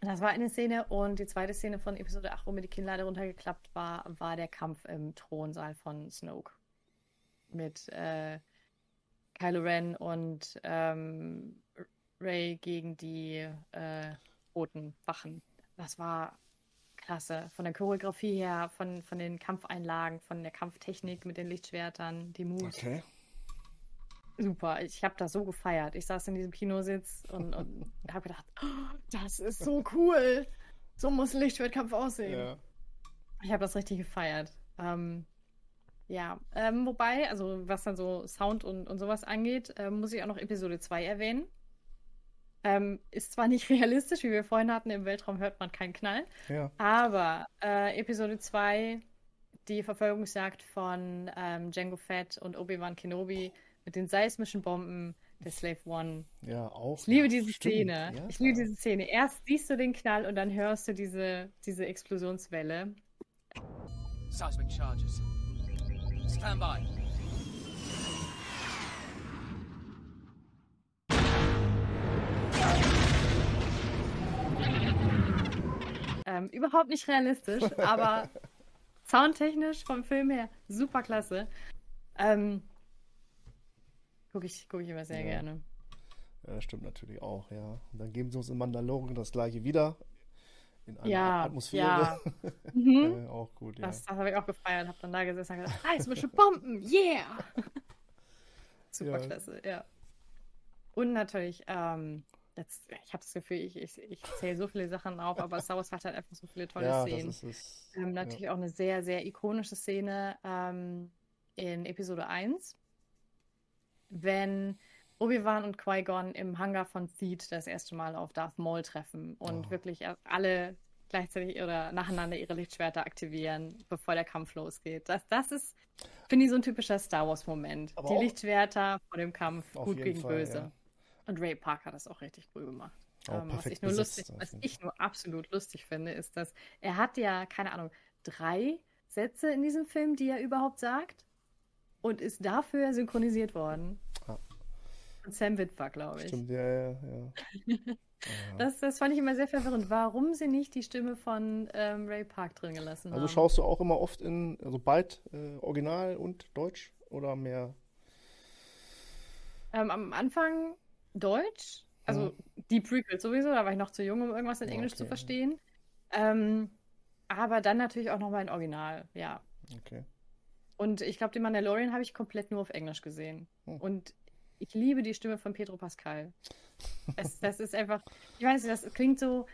das war eine Szene und die zweite Szene von Episode 8, wo mir die Kinnlade runtergeklappt war, war der Kampf im Thronsaal von Snoke. Mit äh, Kylo Ren und ähm, Rey gegen die äh, roten Wachen. Das war klasse. Von der Choreografie her, von, von den Kampfeinlagen, von der Kampftechnik mit den Lichtschwertern, die Moves. Okay. Super. Ich habe das so gefeiert. Ich saß in diesem Kinositz und, und [LAUGHS] habe gedacht, oh, das ist so cool. So muss ein Lichtschwertkampf aussehen. Ja. Ich habe das richtig gefeiert. Ähm, ja, ähm, wobei, also was dann so Sound und, und sowas angeht, ähm, muss ich auch noch Episode 2 erwähnen. Ähm, ist zwar nicht [LAUGHS] realistisch, wie wir vorhin hatten, im Weltraum hört man keinen Knall, Ja. aber äh, Episode 2, die Verfolgungsjagd von ähm, Django Fett und Obi-Wan Kenobi mit den seismischen Bomben der Slave One. Ja, auch. Ich liebe ja, diese stimmt. Szene. Ja. Ich liebe diese Szene. Erst siehst du den Knall und dann hörst du diese, diese Explosionswelle. Seismic charges. Stand by. Ähm, überhaupt nicht realistisch, [LAUGHS] aber soundtechnisch vom Film her super klasse. Ähm, Gucke ich, guck ich immer sehr Ja. gerne. Ja, das stimmt natürlich auch, ja. Und dann geben sie uns in Mandalorian das gleiche wieder. In einer Ja, Atmosphäre. ja. [LAUGHS] Mhm. äh, auch gut, ja. Das, das habe ich auch gefeiert, habe dann da gesessen und gesagt, seismische Bomben, yeah! [LAUGHS] Super Ja. klasse, ja. Und natürlich, ähm, das, ich habe das Gefühl, ich, ich, ich zähle so viele Sachen auf, aber Star Wars hat halt einfach so viele tolle ja, Szenen. das ist es. Ähm, natürlich auch eine sehr, sehr ikonische Szene ähm, in Episode 1, wenn Obi-Wan und Qui-Gon im Hangar von Theed das erste Mal auf Darth Maul treffen und Oh. wirklich alle gleichzeitig oder nacheinander ihre Lichtschwerter aktivieren, bevor der Kampf losgeht. Das, das ist, finde ich, so ein typischer Star Wars-Moment. Die Lichtschwerter vor dem Kampf, gut gegen Fall, böse. ja. Und Ray Park hat das auch richtig cool gemacht. Auch Ähm, was ich nur lustig, was ich nur absolut lustig finde, ist, dass er hat ja, keine Ahnung, drei Sätze in diesem Film, die er überhaupt sagt und ist dafür synchronisiert worden. Ah. Von Sam Witwer, glaube ich. Stimmt, ja, ja, [LAUGHS] ja. Das, das fand ich immer sehr verwirrend, warum sie nicht die Stimme von ähm, Ray Park drin gelassen Also haben. schaust du auch immer oft in, also bald äh, Original und Deutsch oder mehr? Ähm, am Anfang Deutsch, also Mhm. die Prequels sowieso, da war ich noch zu jung, um irgendwas in Englisch zu okay. verstehen. Ähm, aber dann natürlich auch nochmal in Original, ja. Okay. Und ich glaube, den Mandalorian habe ich komplett nur auf Englisch gesehen. Hm. Und ich liebe die Stimme von Pedro Pascal. Es, das ist einfach, ich weiß nicht, das klingt so,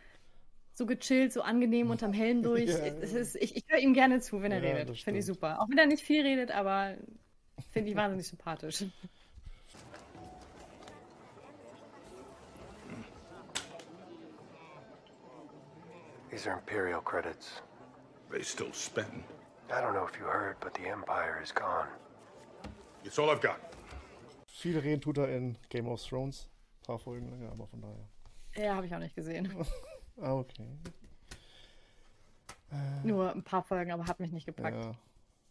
so gechillt, so angenehm unterm Helm durch. [LAUGHS] Ja. Ist, ich ich höre ihm gerne zu, wenn er Ja, redet. Finde ich super. Auch wenn er nicht viel redet, aber finde ich wahnsinnig sympathisch. These are Imperial credits. They still spend. I don't know if you heard, but the Empire is gone. It's all I've got. Viel reden tut er in Game of Thrones. Ein paar Folgen länger, aber von daher. Ja, habe ich auch nicht gesehen. [LAUGHS] Ah, okay. Nur ein paar Folgen, aber hat mich nicht gepackt. Ja,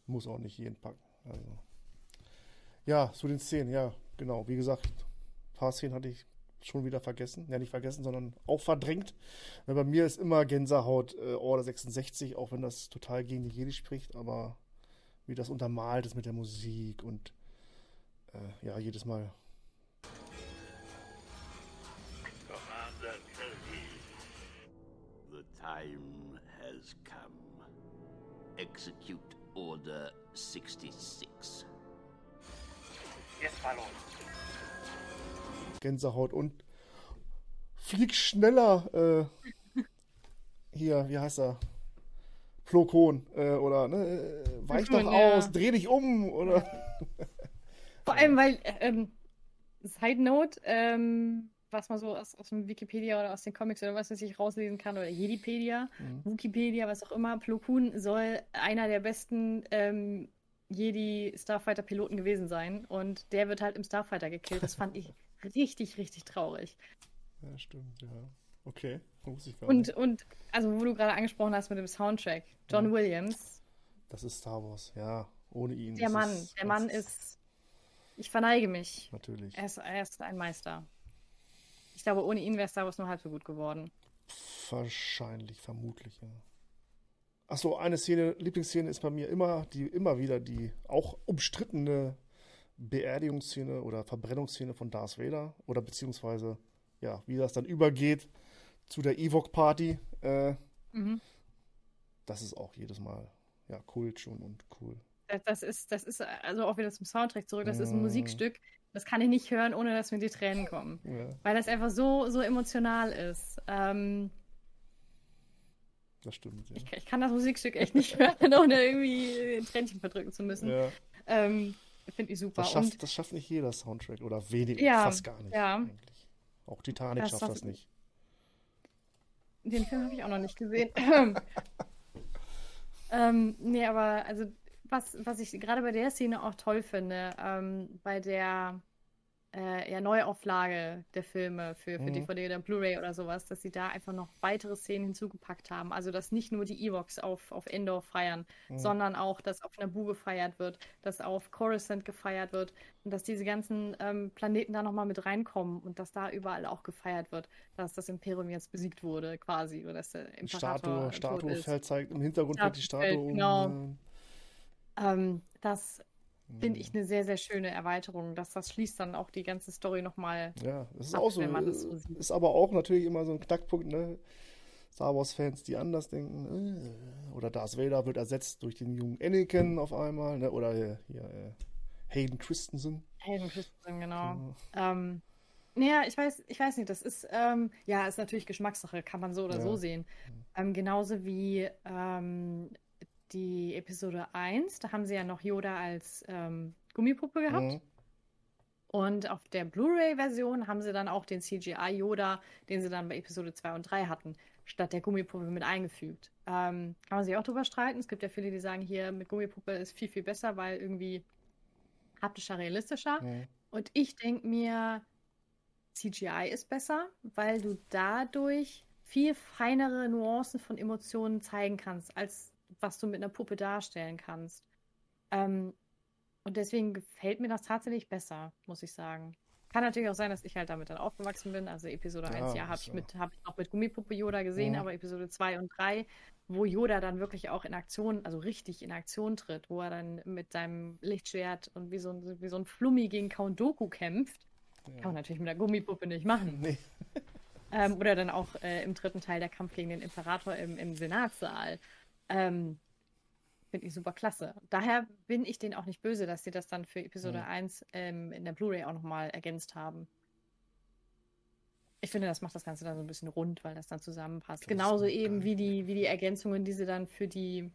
muss auch nicht jeden packen. Also. Ja, zu den Szenen, ja, genau. Wie gesagt, ein paar Szenen hatte ich schon wieder vergessen. Ja, nicht vergessen, sondern auch verdrängt. Weil bei mir ist immer Gänsehaut äh, Order 66, auch wenn das total gegen die Jedi spricht, aber wie das untermalt ist mit der Musik und äh, ja, jedes Mal. Commander Kelly, the time has come. Execute Order 66. Yes, my lord. Gänsehaut und flieg schneller. Äh, hier, wie heißt er? Flo Kohn, äh, oder ne, äh, weich doch ja. aus, dreh dich um, oder? Vor allem, weil, ähm, Side Note, ähm, was man so aus, aus dem Wikipedia oder aus den Comics oder was weiß ich rauslesen kann, oder Jedipedia, Wikipedia, was auch immer, Plo Koon soll einer der besten ähm, Jedi-Starfighter-Piloten gewesen sein und der wird halt im Starfighter gekillt. Das fand ich richtig, richtig traurig. Ja, stimmt, ja. Okay, muss ich gar Und, nicht. und, also, wo du gerade angesprochen hast mit dem Soundtrack, John Mhm. Williams, Das ist Star Wars, ja. Ohne ihn. der Mann, der Mann ist, ich verneige mich. Natürlich. Er ist, er ist ein Meister. Ich glaube, ohne ihn wäre Star Wars nur halb so gut geworden. Wahrscheinlich, vermutlich, ja. Achso, eine Szene, Lieblingsszene ist bei mir immer, die immer wieder die auch umstrittene Beerdigungsszene oder Verbrennungsszene von Darth Vader oder beziehungsweise, ja, wie das dann übergeht zu der Ewok-Party. Äh, Mhm. Das ist auch jedes Mal, ja, Kult schon und cool. Das, das ist, das ist also auch wieder zum Soundtrack zurück. Das ist ein. Musikstück, das kann ich nicht hören, ohne dass mir die Tränen kommen. Ja. Weil das einfach so, so emotional ist. Ähm, Das stimmt, ja. Ich, ich kann das Musikstück echt nicht [LAUGHS] hören, ohne irgendwie ein Tränchen verdrücken zu müssen. ja. Ähm, Finde ich super. Das, Und schafft, das schafft nicht jeder Soundtrack oder wenig, Ja, fast gar nicht. ja. Eigentlich. Auch Titanic Das schafft das nicht. Den Film habe ich auch noch nicht gesehen. [LAUGHS] ähm, nee, aber also was, was ich gerade bei der Szene auch toll finde, ähm, bei der äh, ja, Neuauflage der Filme für, für Mhm. DVD oder Blu-ray oder sowas, dass sie da einfach noch weitere Szenen hinzugepackt haben. Also, dass nicht nur die Ewoks auf, auf Endor feiern, Mhm. sondern auch, dass auf Naboo gefeiert wird, dass auf Coruscant gefeiert wird und dass diese ganzen ähm, Planeten da nochmal mit reinkommen und dass da überall auch gefeiert wird, dass das Imperium jetzt besiegt wurde, quasi, oder dass der Imperator Statue, Statue fällt, zeigt im Hintergrund Statue wird die Statue fällt, um. genau. äh, Ähm, das finde Mhm. ich eine sehr, sehr schöne Erweiterung, dass das schließt dann auch die ganze Story nochmal Ja, das ist ab, auch so. so. Ist aber auch natürlich immer so ein Knackpunkt, ne? Star Wars-Fans, die anders denken. Äh, oder Darth Vader wird ersetzt durch den jungen Anakin auf einmal, ne? Oder äh, hier äh, Hayden Christensen. Hayden Christensen, genau. Ähm, naja, ich weiß, ich weiß nicht, das ist, ähm, ja, ist natürlich Geschmackssache, kann man so oder Ja. so sehen. Ähm, genauso wie ähm, die Episode 1, da haben sie ja noch Yoda als ähm, Gummipuppe gehabt. Mhm. Und auf der Blu-ray-Version haben sie dann auch den CGI-Yoda, den sie dann bei Episode 2 und 3 hatten, statt der Gummipuppe mit eingefügt. Ähm, kann man sich auch drüber streiten. Es gibt ja viele, die sagen, hier mit Gummipuppe ist viel, viel besser, weil irgendwie haptischer, realistischer. Mhm. Und ich denke mir, CGI ist besser, weil du dadurch viel feinere Nuancen von Emotionen zeigen kannst, als was du mit einer Puppe darstellen kannst. Ähm, und deswegen gefällt mir das tatsächlich besser, muss ich sagen. Kann natürlich auch sein, dass ich halt damit dann aufgewachsen bin. Also Episode 1, Ja, ja, habe ist ich, ja- mit, hab ich noch mit Gummipuppe Yoda gesehen, Mhm. aber Episode 2 und 3, wo Yoda dann wirklich auch in Aktion, also richtig in Aktion tritt, wo er dann mit seinem Lichtschwert und wie so ein, wie so ein Flummi gegen Count Doku kämpft, kann man natürlich mit der Gummipuppe nicht machen. Nee. Ähm, oder dann auch äh, im dritten Teil der Kampf gegen den Imperator im, im Senatssaal. Ähm, Finde ich super klasse. Daher bin ich denen auch nicht böse, dass sie das dann für Episode Mhm. 1 ähm, in der Blu-ray auch nochmal ergänzt haben. Ich finde, das macht das Ganze dann so ein bisschen rund, weil das dann zusammenpasst. Das Genauso eben wie die, wie die Ergänzungen, die sie dann für die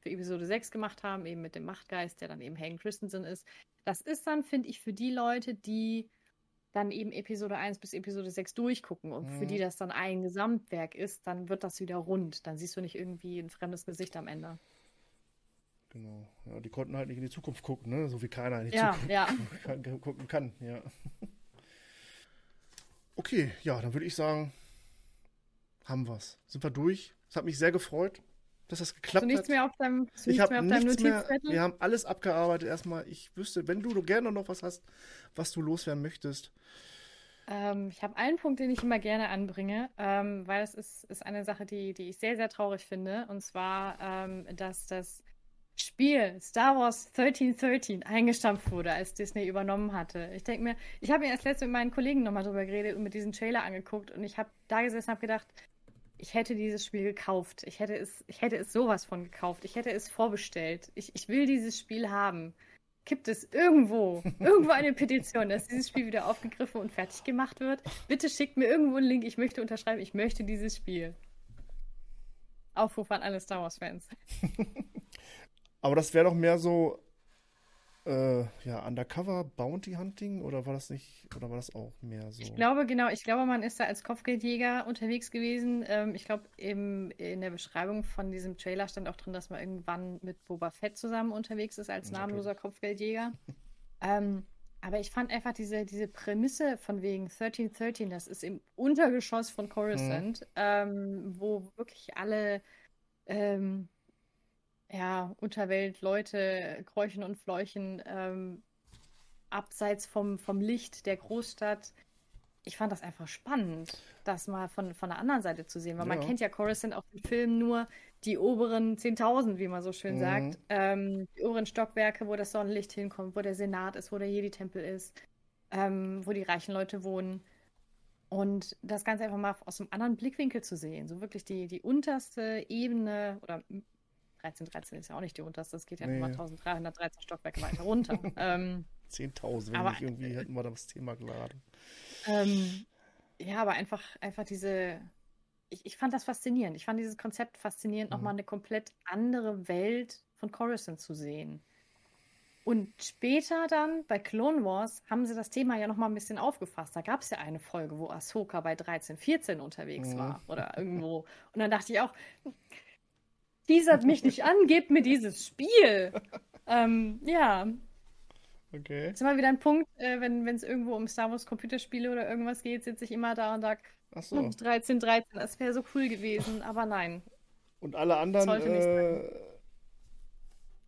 für Episode 6 gemacht haben, eben mit dem Machtgeist, der dann eben Hayden Christensen ist. Das ist dann, finde ich, für die Leute, die dann eben Episode 1 bis Episode 6 durchgucken und für Mhm. die das dann ein Gesamtwerk ist, dann wird das wieder rund. Dann siehst du nicht irgendwie ein fremdes Gesicht am Ende. Genau. Ja, die konnten halt nicht in die Zukunft gucken, ne? So wie keiner in die Ja, Zukunft ja. [LAUGHS] kann, gucken kann, ja. Okay, ja, dann würde ich sagen, haben wir's. Sind wir durch? Es hat mich sehr gefreut, dass das geklappt du nichts hat. mehr auf deinem, du ich habe nichts mehr. Wir haben alles abgearbeitet erstmal. Ich wüsste, wenn du gerne noch was hast, was du loswerden möchtest. Ähm, ich habe einen Punkt, den ich immer gerne anbringe, ähm, weil es ist, ist eine Sache, die, die ich sehr, sehr traurig finde. Und zwar, ähm, dass das Spiel Star Wars 1313 eingestampft wurde, als Disney übernommen hatte. Ich denke mir, ich habe mir erst letztens mit meinen Kollegen nochmal drüber geredet und mit diesem Trailer angeguckt und ich habe da gesessen und habe gedacht, ich hätte dieses Spiel gekauft. Ich hätte es, ich hätte es sowas von gekauft. Ich hätte es vorbestellt. Ich, ich will dieses Spiel haben. Gibt es irgendwo, [LAUGHS] irgendwo eine Petition, dass dieses Spiel wieder aufgegriffen und fertig gemacht wird? Bitte schickt mir irgendwo einen Link. Ich möchte unterschreiben, ich möchte dieses Spiel. Aufruf an alle Star Wars-Fans. [LAUGHS] Aber das wäre doch mehr so, äh, ja, Undercover Bounty Hunting oder war das nicht, oder war das auch mehr so? Ich glaube, genau, ich glaube, man ist da als Kopfgeldjäger unterwegs gewesen. Ähm, ich glaube, in der Beschreibung von diesem Trailer stand auch drin, dass man irgendwann mit Boba Fett zusammen unterwegs ist als namenloser Kopfgeldjäger. [LAUGHS] ähm, aber ich fand einfach diese, diese Prämisse von wegen 1313, das ist im Untergeschoss von Coruscant, ähm, wo wirklich alle ähm, ja, Unterwelt-Leute kräuchen und fleuchen, ähm, abseits vom, vom Licht der Großstadt. Ich fand das einfach spannend, das mal von, von der anderen Seite zu sehen, weil man Ja. kennt ja Coruscant auf dem Film nur die oberen 10.000, wie man so schön Mhm. sagt. Ähm, die oberen Stockwerke, wo das Sonnenlicht hinkommt, wo der Senat ist, wo der Jedi-Tempel ist, ähm, wo die reichen Leute wohnen. Und das Ganze einfach mal aus einem anderen Blickwinkel zu sehen. So wirklich die, die unterste Ebene, oder 1313 ist ja auch nicht die unterste, es geht ja Nee. nochmal 1313 Stockwerke weiter runter. [LAUGHS] ähm, 10.000, wenn Aber- nicht irgendwie hätten wir das Thema geladen. ähm, ja, aber einfach, einfach diese, ich, ich fand das faszinierend. Ich fand dieses Konzept faszinierend, Mhm. nochmal eine komplett andere Welt von Coruscant zu sehen. Und später dann bei Clone Wars haben sie das Thema ja nochmal ein bisschen aufgefasst. Da gab es ja eine Folge, wo Ahsoka bei 13, 14 unterwegs Mhm. war oder irgendwo. [LAUGHS] Und dann dachte ich auch, teasert mich nicht an, gebt mir dieses Spiel. ähm, ja, Okay. ist immer wieder ein Punkt, äh, wenn es irgendwo um Star Wars Computerspiele oder irgendwas geht, sitze ich immer da und sage, so. 13, 13, das wäre so cool gewesen, aber nein. Und alle anderen äh,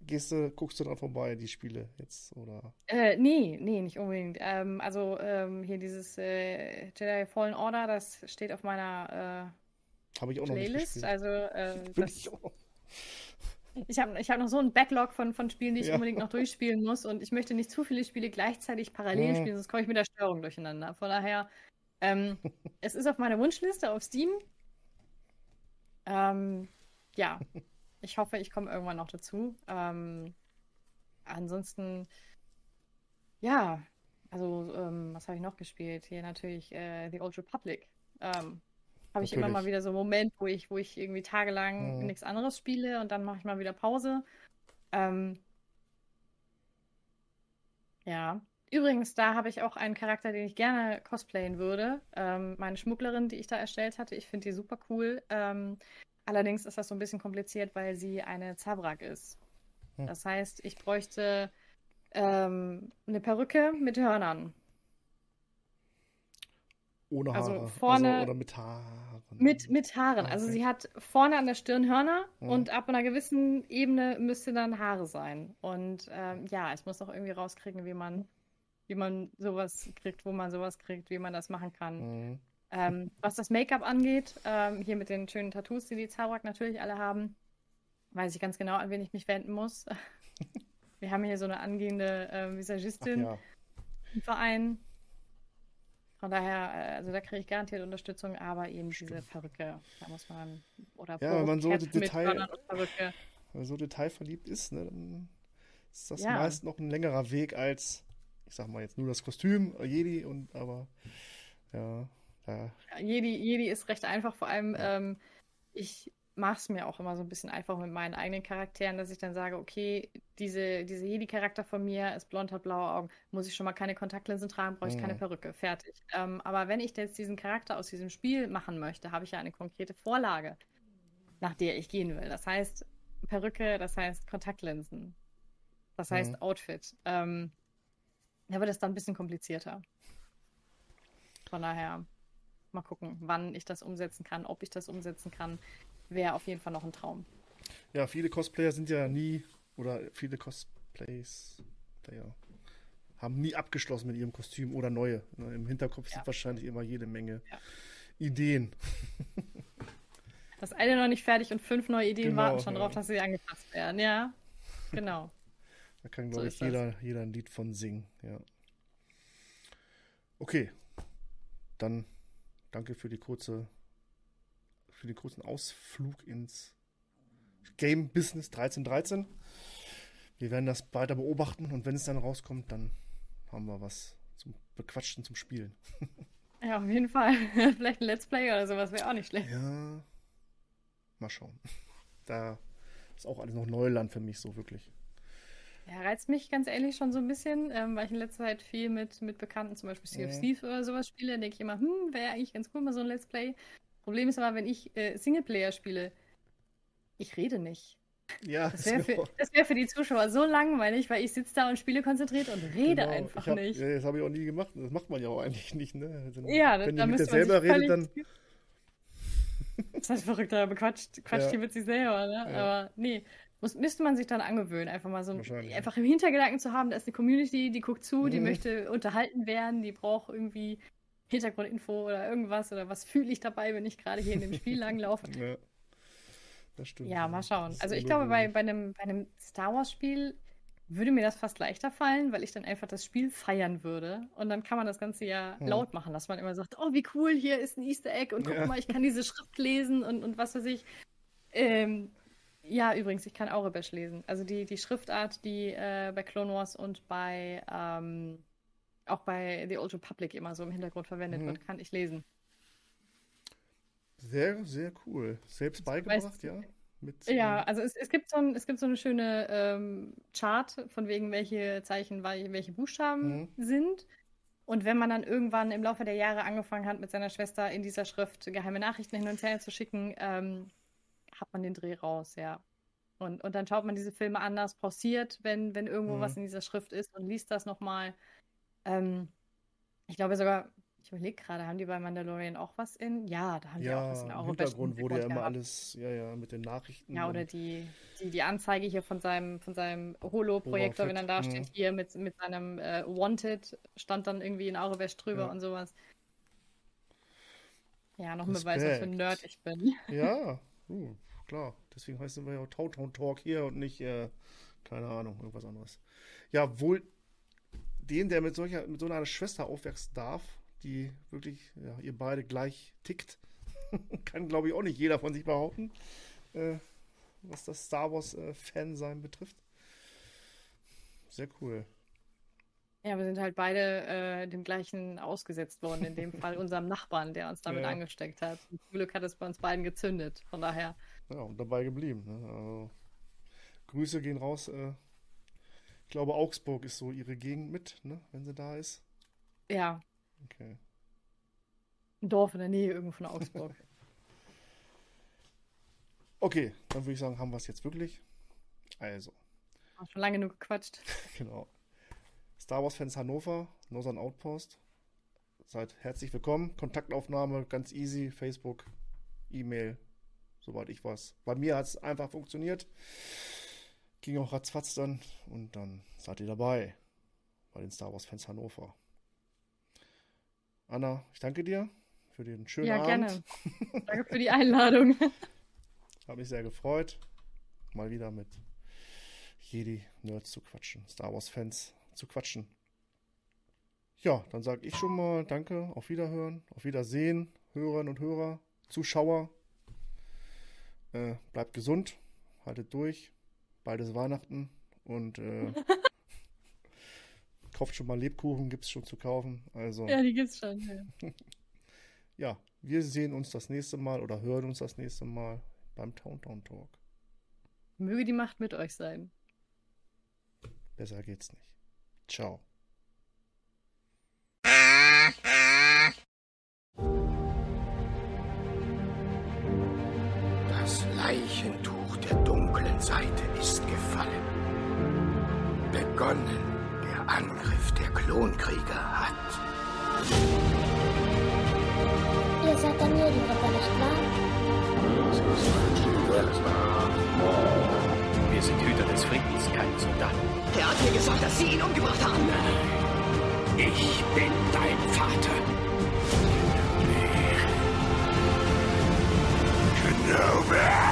gehst du, guckst du dran vorbei, die Spiele jetzt, oder? Äh, nee, nee, nicht unbedingt. Ähm, also ähm, hier dieses äh, Jedi Fallen Order, das steht auf meiner Habe ich äh, auch noch nicht Playlist. gespielt. Also äh, [LAUGHS] Will das, ich auch. Ich habe ich hab noch so einen Backlog von, von Spielen, die ich Ja. unbedingt noch durchspielen muss und ich möchte nicht zu viele Spiele gleichzeitig parallel Mhm. spielen, sonst komme ich mit der Steuerung durcheinander. Von daher, ähm, [LAUGHS] es ist auf meiner Wunschliste auf Steam. Ähm, ja, ich hoffe, ich komme irgendwann noch dazu. Ähm, ansonsten, ja, also ähm, was habe ich noch gespielt? Hier natürlich äh, The Old Republic. Ähm, habe ich immer mal wieder so einen Moment, wo ich, wo ich irgendwie tagelang Mhm. nichts anderes spiele und dann mache ich mal wieder Pause. Ähm, ja. Übrigens, da habe ich auch einen Charakter, den ich gerne cosplayen würde. Ähm, meine Schmugglerin, die ich da erstellt hatte, ich finde die super cool. Ähm, allerdings ist das so ein bisschen kompliziert, weil sie eine Zabrak ist. Hm. Das heißt, ich bräuchte ähm, eine Perücke mit Hörnern. Ohne Also Haare. vorne- also, oder mit Haaren. Mit, mit Haaren. Ah, Also okay. sie hat vorne an der Stirn Hörner Mhm. und ab einer gewissen Ebene müsste dann Haare sein. Und ähm, ja, ich muss auch irgendwie rauskriegen, wie man, wie man sowas kriegt, wo man sowas kriegt, wie man das machen kann. Mhm. Ähm, was das Make-up angeht, ähm, hier mit den schönen Tattoos, die die Zabrak natürlich alle haben, weiß ich ganz genau, an wen ich mich wenden muss. [LAUGHS] Wir haben hier so eine angehende äh, Visagistin ja. im Verein. Von daher, äh, also da kriege ich garantiert Unterstützung, aber eben diese Perücke, da muss man, oder Ja, wenn man so Detail-. Wenn man so detailverliebt ist, ne, dann ist das Ja. meist noch ein längerer Weg als, ich sag mal jetzt nur das Kostüm, Jedi und aber ja, Ja, Jedi, Jedi ist recht einfach, vor allem ähm, ich mache es mir auch immer so ein bisschen einfach mit meinen eigenen Charakteren, dass ich dann sage, okay, diese, diese Jedi-Charakter von mir ist blond, hat blaue Augen, muss ich schon mal keine Kontaktlinsen tragen, brauche ich keine Mhm. Perücke, fertig. Ähm, aber wenn ich jetzt diesen Charakter aus diesem Spiel machen möchte, habe ich ja eine konkrete Vorlage, nach der ich gehen will. Das heißt Perücke, das heißt Kontaktlinsen, das heißt Mhm. Outfit. Ähm, da wird es dann ein bisschen komplizierter. Von daher, mal gucken, wann ich das umsetzen kann, ob ich das umsetzen kann. Wäre auf jeden Fall noch ein Traum. Ja, viele Cosplayer sind ja nie, oder viele Cosplays, Player, haben nie abgeschlossen mit ihrem Kostüm oder neue. Ne, Im Hinterkopf Ja. sind wahrscheinlich immer jede Menge Ja. Ideen. Das eine noch nicht fertig und fünf neue Ideen Genau, warten schon ja. drauf, dass sie angepasst werden. Ja, genau. [LAUGHS] Da kann, So glaube ich, ist das. jeder, jeder ein Lied von singen. Ja. Okay. Dann danke für die kurze, für den kurzen Ausflug ins Game Business 1313. Wir werden das weiter beobachten und wenn es dann rauskommt, dann haben wir was zum Bequatschen, zum Spielen. [LAUGHS] Ja, auf jeden Fall. [LAUGHS] Vielleicht ein Let's Play oder sowas wäre auch nicht schlecht. Ja. Mal schauen. [LAUGHS] Da ist auch alles noch Neuland für mich, so wirklich. Ja, reizt mich ganz ehrlich schon so ein bisschen, ähm, weil ich in letzter Zeit viel mit, mit Bekannten, zum Beispiel Sea of Mhm. Oder sowas spiele, denke ich immer, hm, wäre eigentlich ganz cool, mal so ein Let's Play. Problem ist aber, wenn ich äh, Singleplayer spiele, ich rede nicht. Ja, Das ist wäre für, wär für die Zuschauer so langweilig, weil ich sitze da und spiele konzentriert und rede Genau. einfach hab, nicht. Ja, das habe ich auch nie gemacht. Das macht man ja auch eigentlich nicht, ne? Also, Ja, da- wenn da ihr mit dir müsste man selber sich redet, dann. Das heißt verrückter, bequatscht quatscht Ja. hier mit sich selber, ne? Ja. Aber nee, muss, müsste man sich dann angewöhnen, einfach mal so einfach im Hintergedanken zu haben, da ist eine Community, die guckt zu, die Mhm. möchte unterhalten werden, die braucht irgendwie Hintergrundinfo oder irgendwas oder was fühle ich dabei, wenn ich gerade hier in dem Spiel [LAUGHS] langlaufe. Ja, das stimmt. Ja, mal schauen. Also ich glaube, bei, bei, einem, bei einem Star Wars-Spiel würde mir das fast leichter fallen, weil ich dann einfach das Spiel feiern würde. Und dann kann man das Ganze ja Hm. laut machen, dass man immer sagt, oh, wie cool, hier ist ein Easter Egg und guck Ja. mal, ich kann diese Schrift lesen und, und was weiß ich. Ähm, ja, übrigens, ich kann Aurebesh lesen. Also die, die Schriftart, die äh, bei Clone Wars und bei ähm, auch bei The Old Republic immer so im Hintergrund verwendet Mhm. wird, kann ich lesen. Sehr, sehr cool. Selbst beigebracht, ja? Mit, Ja, äh, also es, es gibt so ein, es gibt so eine schöne ähm, Chart, von wegen welche Zeichen, welche Buchstaben Mhm. sind. Und wenn man dann irgendwann im Laufe der Jahre angefangen hat, mit seiner Schwester in dieser Schrift geheime Nachrichten hin und her zu schicken, ähm, hat man den Dreh raus, ja. Und, und dann schaut man diese Filme anders, pausiert, wenn, wenn irgendwo Mhm. was in dieser Schrift ist und liest das nochmal. Ähm, ich glaube sogar, ich überlege gerade, haben die bei Mandalorian auch was in? Ja, da haben die auch ja, was in im europäischen Hintergrund wurde ja immer gehabt. alles, ja, ja, mit den Nachrichten. Ja, oder die, die, die Anzeige hier von seinem, von seinem Holo-Projektor, wenn dann da steht, mhm. hier mit, mit seinem äh, Wanted, stand dann irgendwie in Aurebesch drüber Ja. und sowas. Ja, noch ein Beweis, was für ein. Nerd ich bin. Ja, [LAUGHS] uh, klar. Deswegen heißen wir ja auch Tautown Talk hier und nicht, äh, keine Ahnung, irgendwas anderes. Ja, wohl den, der mit solcher, mit so einer Schwester aufwachsen darf, die wirklich, ja, ihr beide gleich tickt, [LAUGHS] kann, glaube ich, auch nicht jeder von sich behaupten, äh, was das Star Wars-Fan-Sein betrifft. Sehr cool. Ja, wir sind halt beide äh, dem gleichen ausgesetzt worden, in dem [LAUGHS] Fall unserem Nachbarn, der uns damit Ja. angesteckt hat. Und zum Glück hat es bei uns beiden gezündet. Von daher, Ja, und dabei geblieben. Ne? Also, Grüße gehen raus. Ich glaube, Augsburg ist so ihre Gegend mit, ne? wenn sie da ist. ja, Okay. ein Dorf in der Nähe irgendwo von Augsburg. [LAUGHS] Okay, dann würde ich sagen, haben wir es jetzt wirklich. Also, Haben schon lange genug gequatscht. [LAUGHS] genau. Star Wars Fans Hannover, Northern Outpost. Seid herzlich willkommen. Kontaktaufnahme ganz easy. Facebook, E-Mail, soweit ich weiß. Bei mir hat es einfach funktioniert. Ging auch ratzfatz dann. Und dann seid ihr dabei. Bei den Star Wars Fans Hannover. Anna, ich danke dir für den schönen ja, Abend. gerne. [LAUGHS] Danke für die Einladung. Habe mich sehr gefreut, mal wieder mit Jedi-Nerds zu quatschen, Star Wars-Fans zu quatschen. Ja, dann sage ich schon mal Danke, auf Wiederhören, auf Wiedersehen, Hörerinnen und Hörer, Zuschauer. Äh, bleibt gesund, haltet durch, bald ist Weihnachten und äh, [LAUGHS] kauft schon mal Lebkuchen, gibt es schon zu kaufen. Also ja, die gibt's schon. Ja. [LAUGHS] ja, wir sehen uns das nächste Mal oder hören uns das nächste Mal beim Towntown Talk. Möge die Macht mit euch sein. Besser geht's nicht. Ciao. begonnen. Der Angriff der Klonkrieger hat. Ihr seid der Medienwetter, nicht wahr? Wir sind Hüter des Friedens, kein Soldaten. Er hat mir gesagt, dass Sie ihn umgebracht haben. Ich bin dein Vater. Kenobi.